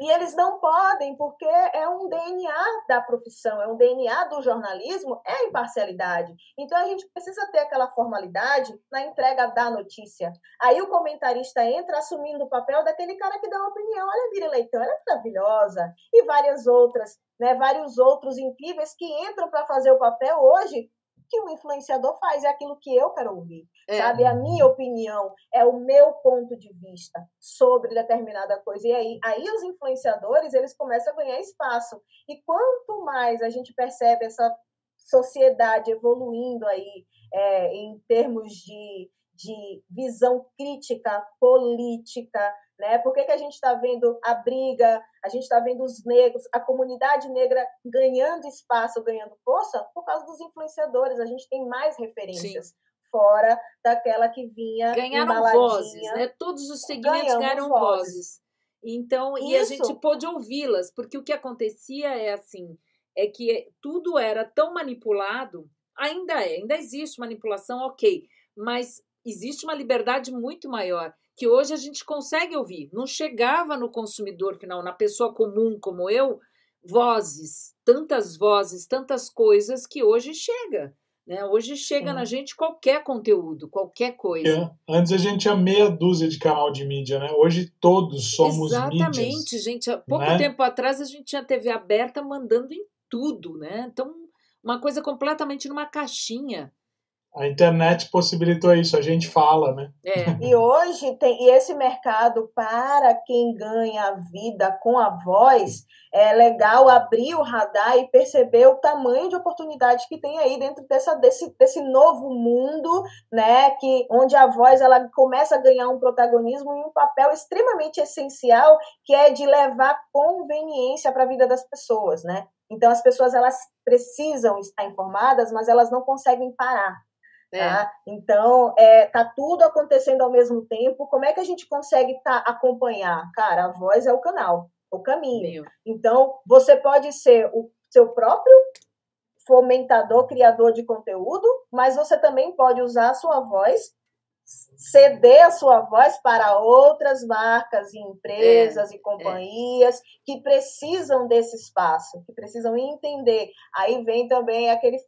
E eles não podem, porque é um DNA da profissão, é um DNA do jornalismo, é a imparcialidade. Então a gente precisa ter aquela formalidade na entrega da notícia. Aí o comentarista entra assumindo o papel daquele cara que dá uma opinião. Olha, Vira Leitão, ela é maravilhosa. E várias outras, né? Vários outros incríveis que entram para fazer o papel hoje que o influenciador faz, é aquilo que eu quero ouvir, é. sabe? A minha opinião, é o meu ponto de vista sobre determinada coisa. E aí, aí os influenciadores, eles começam a ganhar espaço. E quanto mais a gente percebe essa sociedade evoluindo aí é, em termos de, de visão crítica, política, né? Por que, que a gente está vendo a briga, a gente está vendo os negros, a comunidade negra ganhando espaço, ganhando força? Por causa dos influenciadores. A gente tem mais referências. Sim. Fora daquela que vinha. Ganharam vozes, né? Todos os segmentos ganharam vozes. vozes. Então, Isso. e a gente pôde ouvi-las, porque o que acontecia é assim: é que tudo era tão manipulado, ainda é, ainda existe manipulação, ok, mas existe uma liberdade muito maior que hoje a gente consegue ouvir. Não chegava no consumidor final, na pessoa comum como eu, vozes, tantas vozes, tantas coisas que hoje chega. Né? Hoje chega na gente qualquer conteúdo, qualquer coisa. É. Antes a gente tinha meia dúzia de canal de mídia, né? Hoje todos somos Exatamente, mídias, gente. Há pouco né? tempo atrás a gente tinha TV aberta mandando em tudo, né? Então, uma coisa completamente numa caixinha. A internet possibilitou isso, a gente fala, né? É. E hoje tem e esse mercado para quem ganha a vida com a voz, é legal abrir o radar e perceber o tamanho de oportunidade que tem aí dentro dessa, desse, desse novo mundo, né? Que onde a voz ela começa a ganhar um protagonismo e um papel extremamente essencial, que é de levar conveniência para a vida das pessoas, né? Então as pessoas elas precisam estar informadas, mas elas não conseguem parar. É. Tá? Então, é, tá tudo acontecendo ao mesmo tempo. Como é que a gente consegue tá, acompanhar? Cara, a voz é o canal, o caminho. Meu. Então, você pode ser o seu próprio fomentador, criador de conteúdo, mas você também pode usar a sua voz, ceder a sua voz para outras marcas e empresas é, e companhias é. que precisam desse espaço, que precisam entender. Aí vem também aquele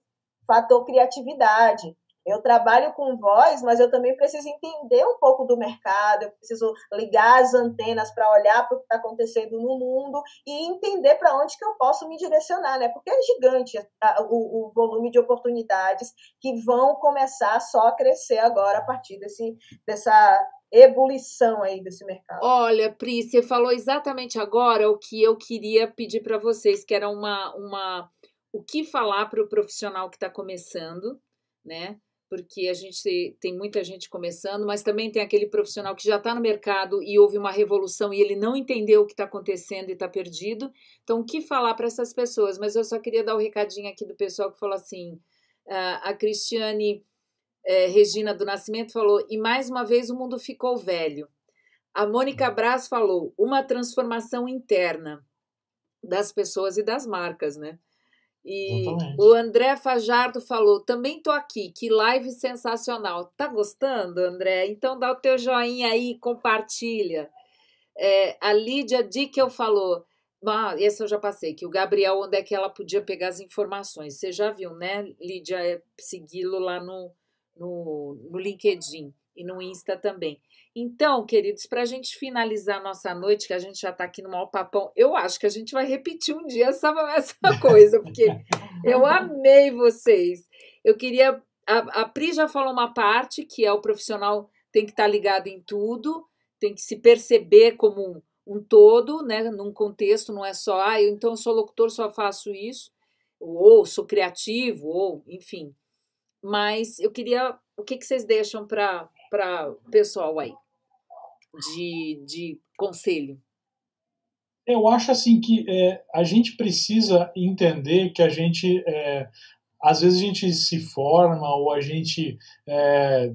fator criatividade. Eu trabalho com voz, mas eu também preciso entender um pouco do mercado, eu preciso ligar as antenas para olhar para o que está acontecendo no mundo e entender para onde que eu posso me direcionar, né? Porque é gigante o, o, volume de oportunidades que vão começar só a crescer agora a partir desse, dessa ebulição aí desse mercado. Olha, Pri, você falou exatamente agora o que eu queria pedir para vocês, que era uma, uma o que falar para o profissional que está começando, né? Porque a gente tem muita gente começando, mas também tem aquele profissional que já está no mercado e houve uma revolução e ele não entendeu o que está acontecendo e está perdido. Então, o que falar para essas pessoas? Mas eu só queria dar o um recadinho aqui do pessoal que falou assim: a Cristiane é, Regina do Nascimento falou, e mais uma vez o mundo ficou velho. A Mônica Braz falou, uma transformação interna das pessoas e das marcas, né? E Exatamente. o André Fajardo falou: também tô aqui, que live sensacional. Tá gostando, André? Então dá o teu joinha aí, compartilha. É, a Lídia Dickel falou: ah, esse eu já passei, que o Gabriel, onde é que ela podia pegar as informações? Você já viu, né, Lídia? É segui-lo lá no, no, no LinkedIn e no Insta também. Então, queridos, para a gente finalizar nossa noite, que a gente já está aqui no maior papão, eu acho que a gente vai repetir um dia essa, essa coisa, porque eu amei vocês. Eu queria. A, a Pri já falou uma parte, que é o profissional tem que estar tá ligado em tudo, tem que se perceber como um, um todo, né, num contexto, não é só, ah, eu, então sou locutor, só faço isso, ou sou criativo, ou enfim. Mas eu queria. O que, que vocês deixam para o pessoal aí? De, de conselho? Eu acho assim que é, a gente precisa entender que a gente é, às vezes a gente se forma ou a gente é,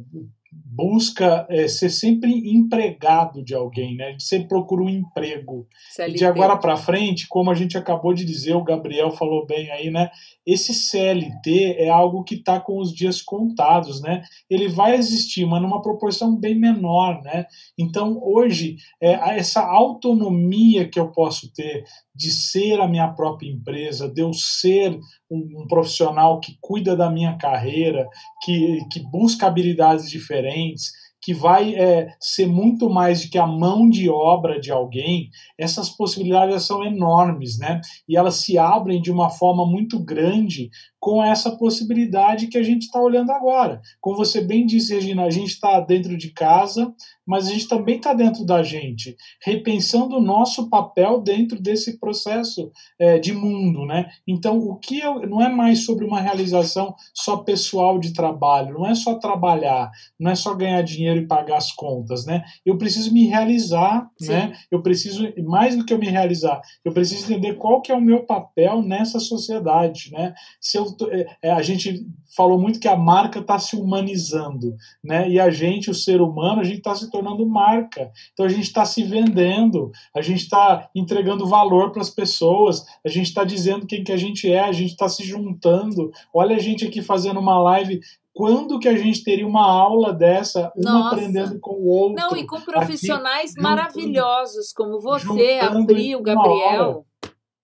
busca é, ser sempre empregado de alguém, né? Sempre procura um emprego. CLT. E de agora para frente, como a gente acabou de dizer, o Gabriel falou bem aí, né? Esse CLT é algo que está com os dias contados, né? Ele vai existir, mas numa proporção bem menor, né? Então hoje é, essa autonomia que eu posso ter de ser a minha própria empresa, de eu ser um, um profissional que cuida da minha carreira, que, que busca habilidades diferentes, que vai é, ser muito mais do que a mão de obra de alguém, essas possibilidades são enormes, né? E elas se abrem de uma forma muito grande com essa possibilidade que a gente está olhando agora. Como você bem disse, Regina, a gente está dentro de casa, mas a gente também está dentro da gente, repensando o nosso papel dentro desse processo é, de mundo, né? Então, o que eu, não é mais sobre uma realização só pessoal de trabalho, não é só trabalhar, não é só ganhar dinheiro e pagar as contas, né? Eu preciso me realizar, Sim. né? Eu preciso mais do que eu me realizar, eu preciso entender qual que é o meu papel nessa sociedade, né? Se eu é, é, a gente falou muito que a marca está se humanizando, né? E a gente, o ser humano, a gente está se tornando marca. Então a gente está se vendendo, a gente está entregando valor para as pessoas, a gente está dizendo quem que a gente é, a gente está se juntando. Olha a gente aqui fazendo uma live quando que a gente teria uma aula dessa, um Nossa. aprendendo com o outro? Não, e com profissionais aqui, maravilhosos, como você, a Pri, o Gabriel.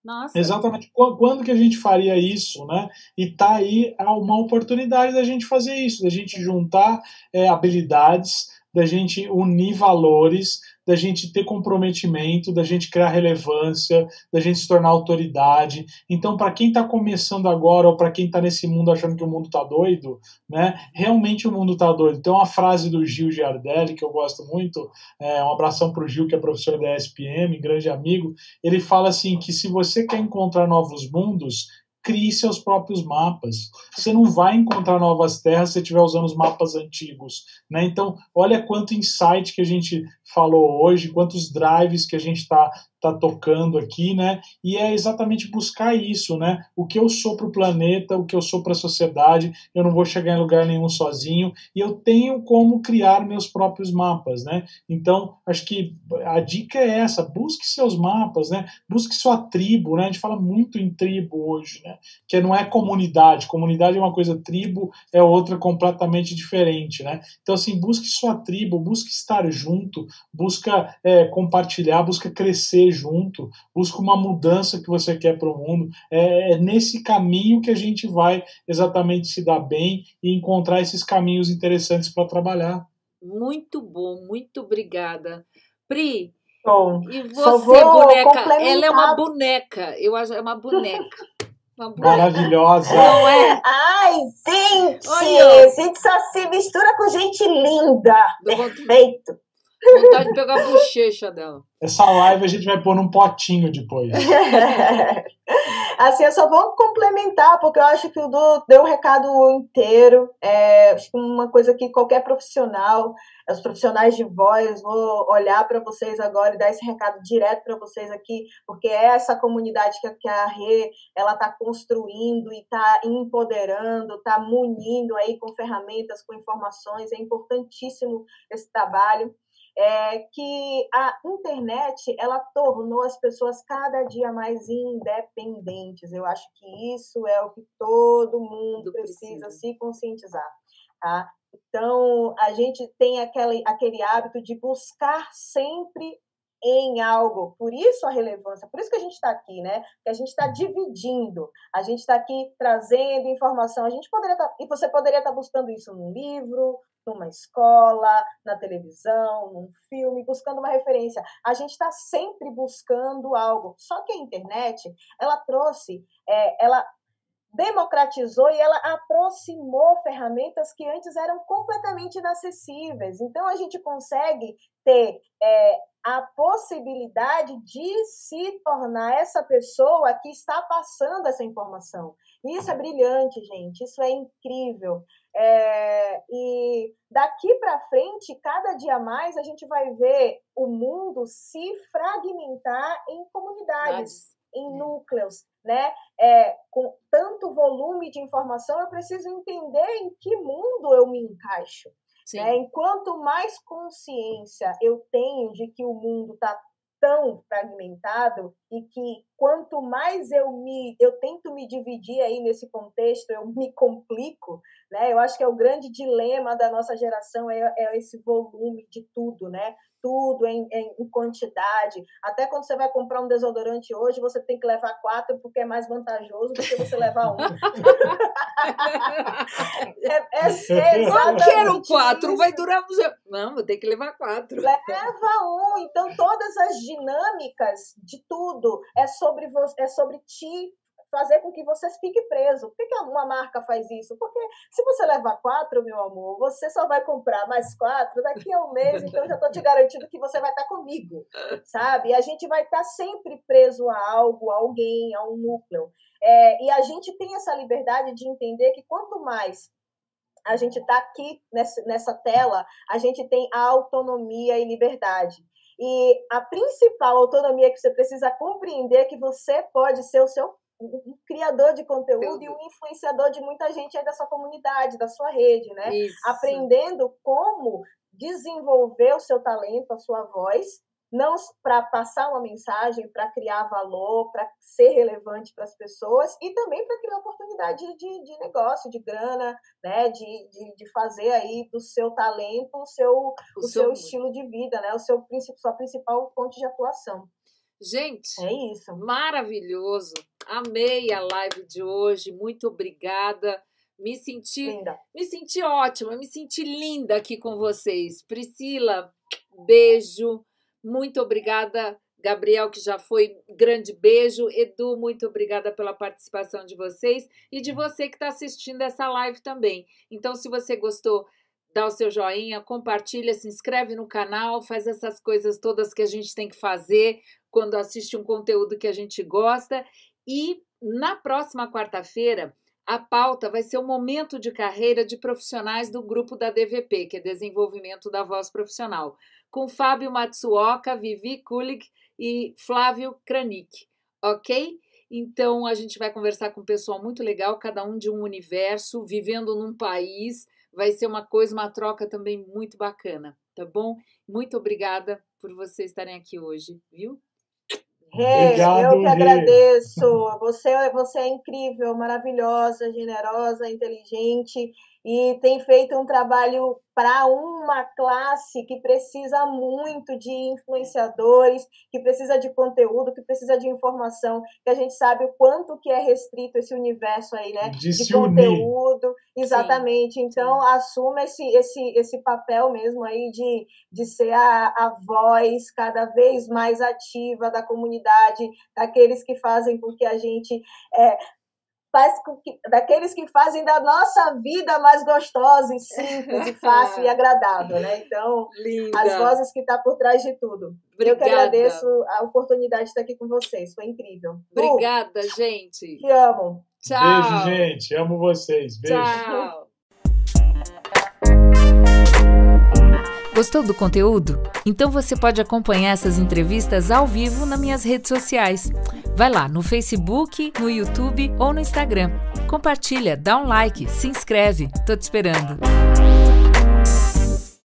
Nossa. Exatamente. Quando que a gente faria isso, né? E tá aí uma oportunidade da gente fazer isso, da gente juntar é, habilidades, da gente unir valores, da gente ter comprometimento, da gente criar relevância, da gente se tornar autoridade. Então, para quem está começando agora ou para quem está nesse mundo achando que o mundo está doido, né? Realmente o mundo está doido. Tem uma frase do Gil Giardelli que eu gosto muito. É, um abração para o Gil, que é professor da ESPM, grande amigo. Ele fala assim que se você quer encontrar novos mundos, crie seus próprios mapas. Você não vai encontrar novas terras se estiver usando os mapas antigos. Né? Então, olha quanto insight que a gente falou hoje, quantos drives que a gente está tá tocando aqui, né? E é exatamente buscar isso, né? O que eu sou para o planeta, o que eu sou para a sociedade, eu não vou chegar em lugar nenhum sozinho e eu tenho como criar meus próprios mapas, né? Então, acho que a dica é essa, busque seus mapas, né? Busque sua tribo, né? A gente fala muito em tribo hoje, né? Que não é comunidade, comunidade é uma coisa, tribo é outra completamente diferente, né? Então, assim, busque sua tribo, busque estar junto, busca é, compartilhar, busca crescer junto, busca uma mudança que você quer para o mundo. É, é nesse caminho que a gente vai exatamente se dar bem e encontrar esses caminhos interessantes para trabalhar. Muito bom, muito obrigada. Pri, Bom, e você, boneca? Ela é uma boneca. Eu acho é uma boneca. Maravilhosa. Não é? Ai, gente! Olha. Gente só se mistura com gente linda. Perfeito. Vontade de pegar a bochecha dela. Essa live a gente vai pôr num potinho depois. assim, eu só vou complementar, porque eu acho que o Du deu o recado inteiro. É, acho que uma coisa que qualquer profissional, os profissionais de voz, vou olhar para vocês agora e dar esse recado direto para vocês aqui, porque é essa comunidade que, que a Rê ela está construindo e está empoderando, está munindo aí com ferramentas, com informações. É importantíssimo esse trabalho é que a internet ela tornou as pessoas cada dia mais independentes. Eu acho que isso é o que todo mundo precisa, precisa se conscientizar. Tá? Então, a gente tem aquele, aquele hábito de buscar sempre em algo. Por isso a relevância, por isso que a gente está aqui, né? Que a gente está dividindo, a gente está aqui trazendo informação. A gente poderia estar, tá, e você poderia estar tá buscando isso num livro, numa escola, na televisão, num filme, buscando uma referência. A gente está sempre buscando algo. Só que a internet, ela trouxe, é, ela democratizou e ela aproximou ferramentas que antes eram completamente inacessíveis. Então, a gente consegue ter é, a possibilidade de se tornar essa pessoa que está passando essa informação. Isso é brilhante, gente, isso é incrível. É, e daqui para frente, cada dia mais, a gente vai ver o mundo se fragmentar em comunidades em é. núcleos, né? É, com tanto volume de informação, eu preciso entender em que mundo eu me encaixo. Né? Enquanto mais consciência eu tenho de que o mundo está tão fragmentado e que quanto mais eu me eu tento me dividir aí nesse contexto eu me complico né? Eu acho que é o grande dilema da nossa geração é, é esse volume de tudo né tudo em, em, em, quantidade. Até quando você vai comprar um desodorante hoje, você tem que levar quatro, porque é mais vantajoso do que você levar um. é, é, é Não quero quatro, isso. vai durar. Não, vou ter que levar quatro. Leva um. Então, todas as dinâmicas de tudo é sobre, você, é sobre ti fazer com que você fique preso. Por que, uma marca faz isso? Porque se você levar quatro, meu amor, você só vai comprar mais quatro daqui a um mês, então eu já estou te garantindo que você vai estar comigo, sabe? E a gente vai estar sempre preso a algo, a alguém, a um núcleo. É, e a gente tem essa liberdade de entender que quanto mais a gente está aqui nessa, nessa tela, a gente tem autonomia e liberdade. E a principal autonomia que você precisa compreender é que você pode ser o seu um criador de conteúdo e um influenciador de muita gente aí da sua comunidade, da sua rede, né? Isso. Aprendendo como desenvolver o seu talento, a sua voz, não para passar uma mensagem, para criar valor, para ser relevante para as pessoas e também para criar oportunidade de, de negócio, de grana, né? De, de, de, fazer aí do seu talento o seu, o, o seu, seu estilo de vida, né? O seu sua principal fonte de atuação. Gente, é isso. Maravilhoso. Amei a live de hoje. Muito obrigada. Me senti, linda. me senti ótima, me senti linda aqui com vocês. Priscila, beijo. Muito obrigada, Gabriel, que já foi grande beijo. Edu, muito obrigada pela participação de vocês e de você que está assistindo essa live também. Então, se você gostou, dá o seu joinha, compartilha, se inscreve no canal, faz essas coisas todas que a gente tem que fazer quando assiste um conteúdo que a gente gosta. E na próxima quarta-feira, a pauta vai ser o momento de carreira de profissionais do grupo da DVP, que é Desenvolvimento da Voz Profissional. com Fábio Matsuoka, Vivi Kulig e Flávio Kranik, ok? Então a gente vai conversar com um pessoal muito legal, cada um de um universo, vivendo num país. Vai ser uma coisa, uma troca também muito bacana, tá bom? Muito obrigada por vocês estarem aqui hoje, viu? Obrigado, eu que agradeço. Você, você é incrível, maravilhosa, generosa, inteligente e tem feito um trabalho para uma classe que precisa muito de influenciadores, que precisa de conteúdo, que precisa de informação, que a gente sabe o quanto que é restrito esse universo aí, né? De, de conteúdo. Unir. Exatamente. Sim, então, sim. assuma esse, esse, esse papel mesmo aí de, de ser a, a voz cada vez mais ativa da comunidade, daqueles que fazem com que a gente é, faz que, daqueles que fazem da nossa vida mais gostosa e simples e fácil e agradável, né? Então, Linda. as vozes que estão tá por trás de tudo. Obrigada. Eu que agradeço a oportunidade de estar aqui com vocês, foi incrível. Obrigada, uh, gente. Te amo. Tchau. Beijo, gente. Amo vocês. Beijo. Tchau. Gostou do conteúdo? Então você pode acompanhar essas entrevistas ao vivo nas minhas redes sociais. Vai lá no Facebook, no YouTube ou no Instagram. Compartilha, dá um like, se inscreve. Tô te esperando.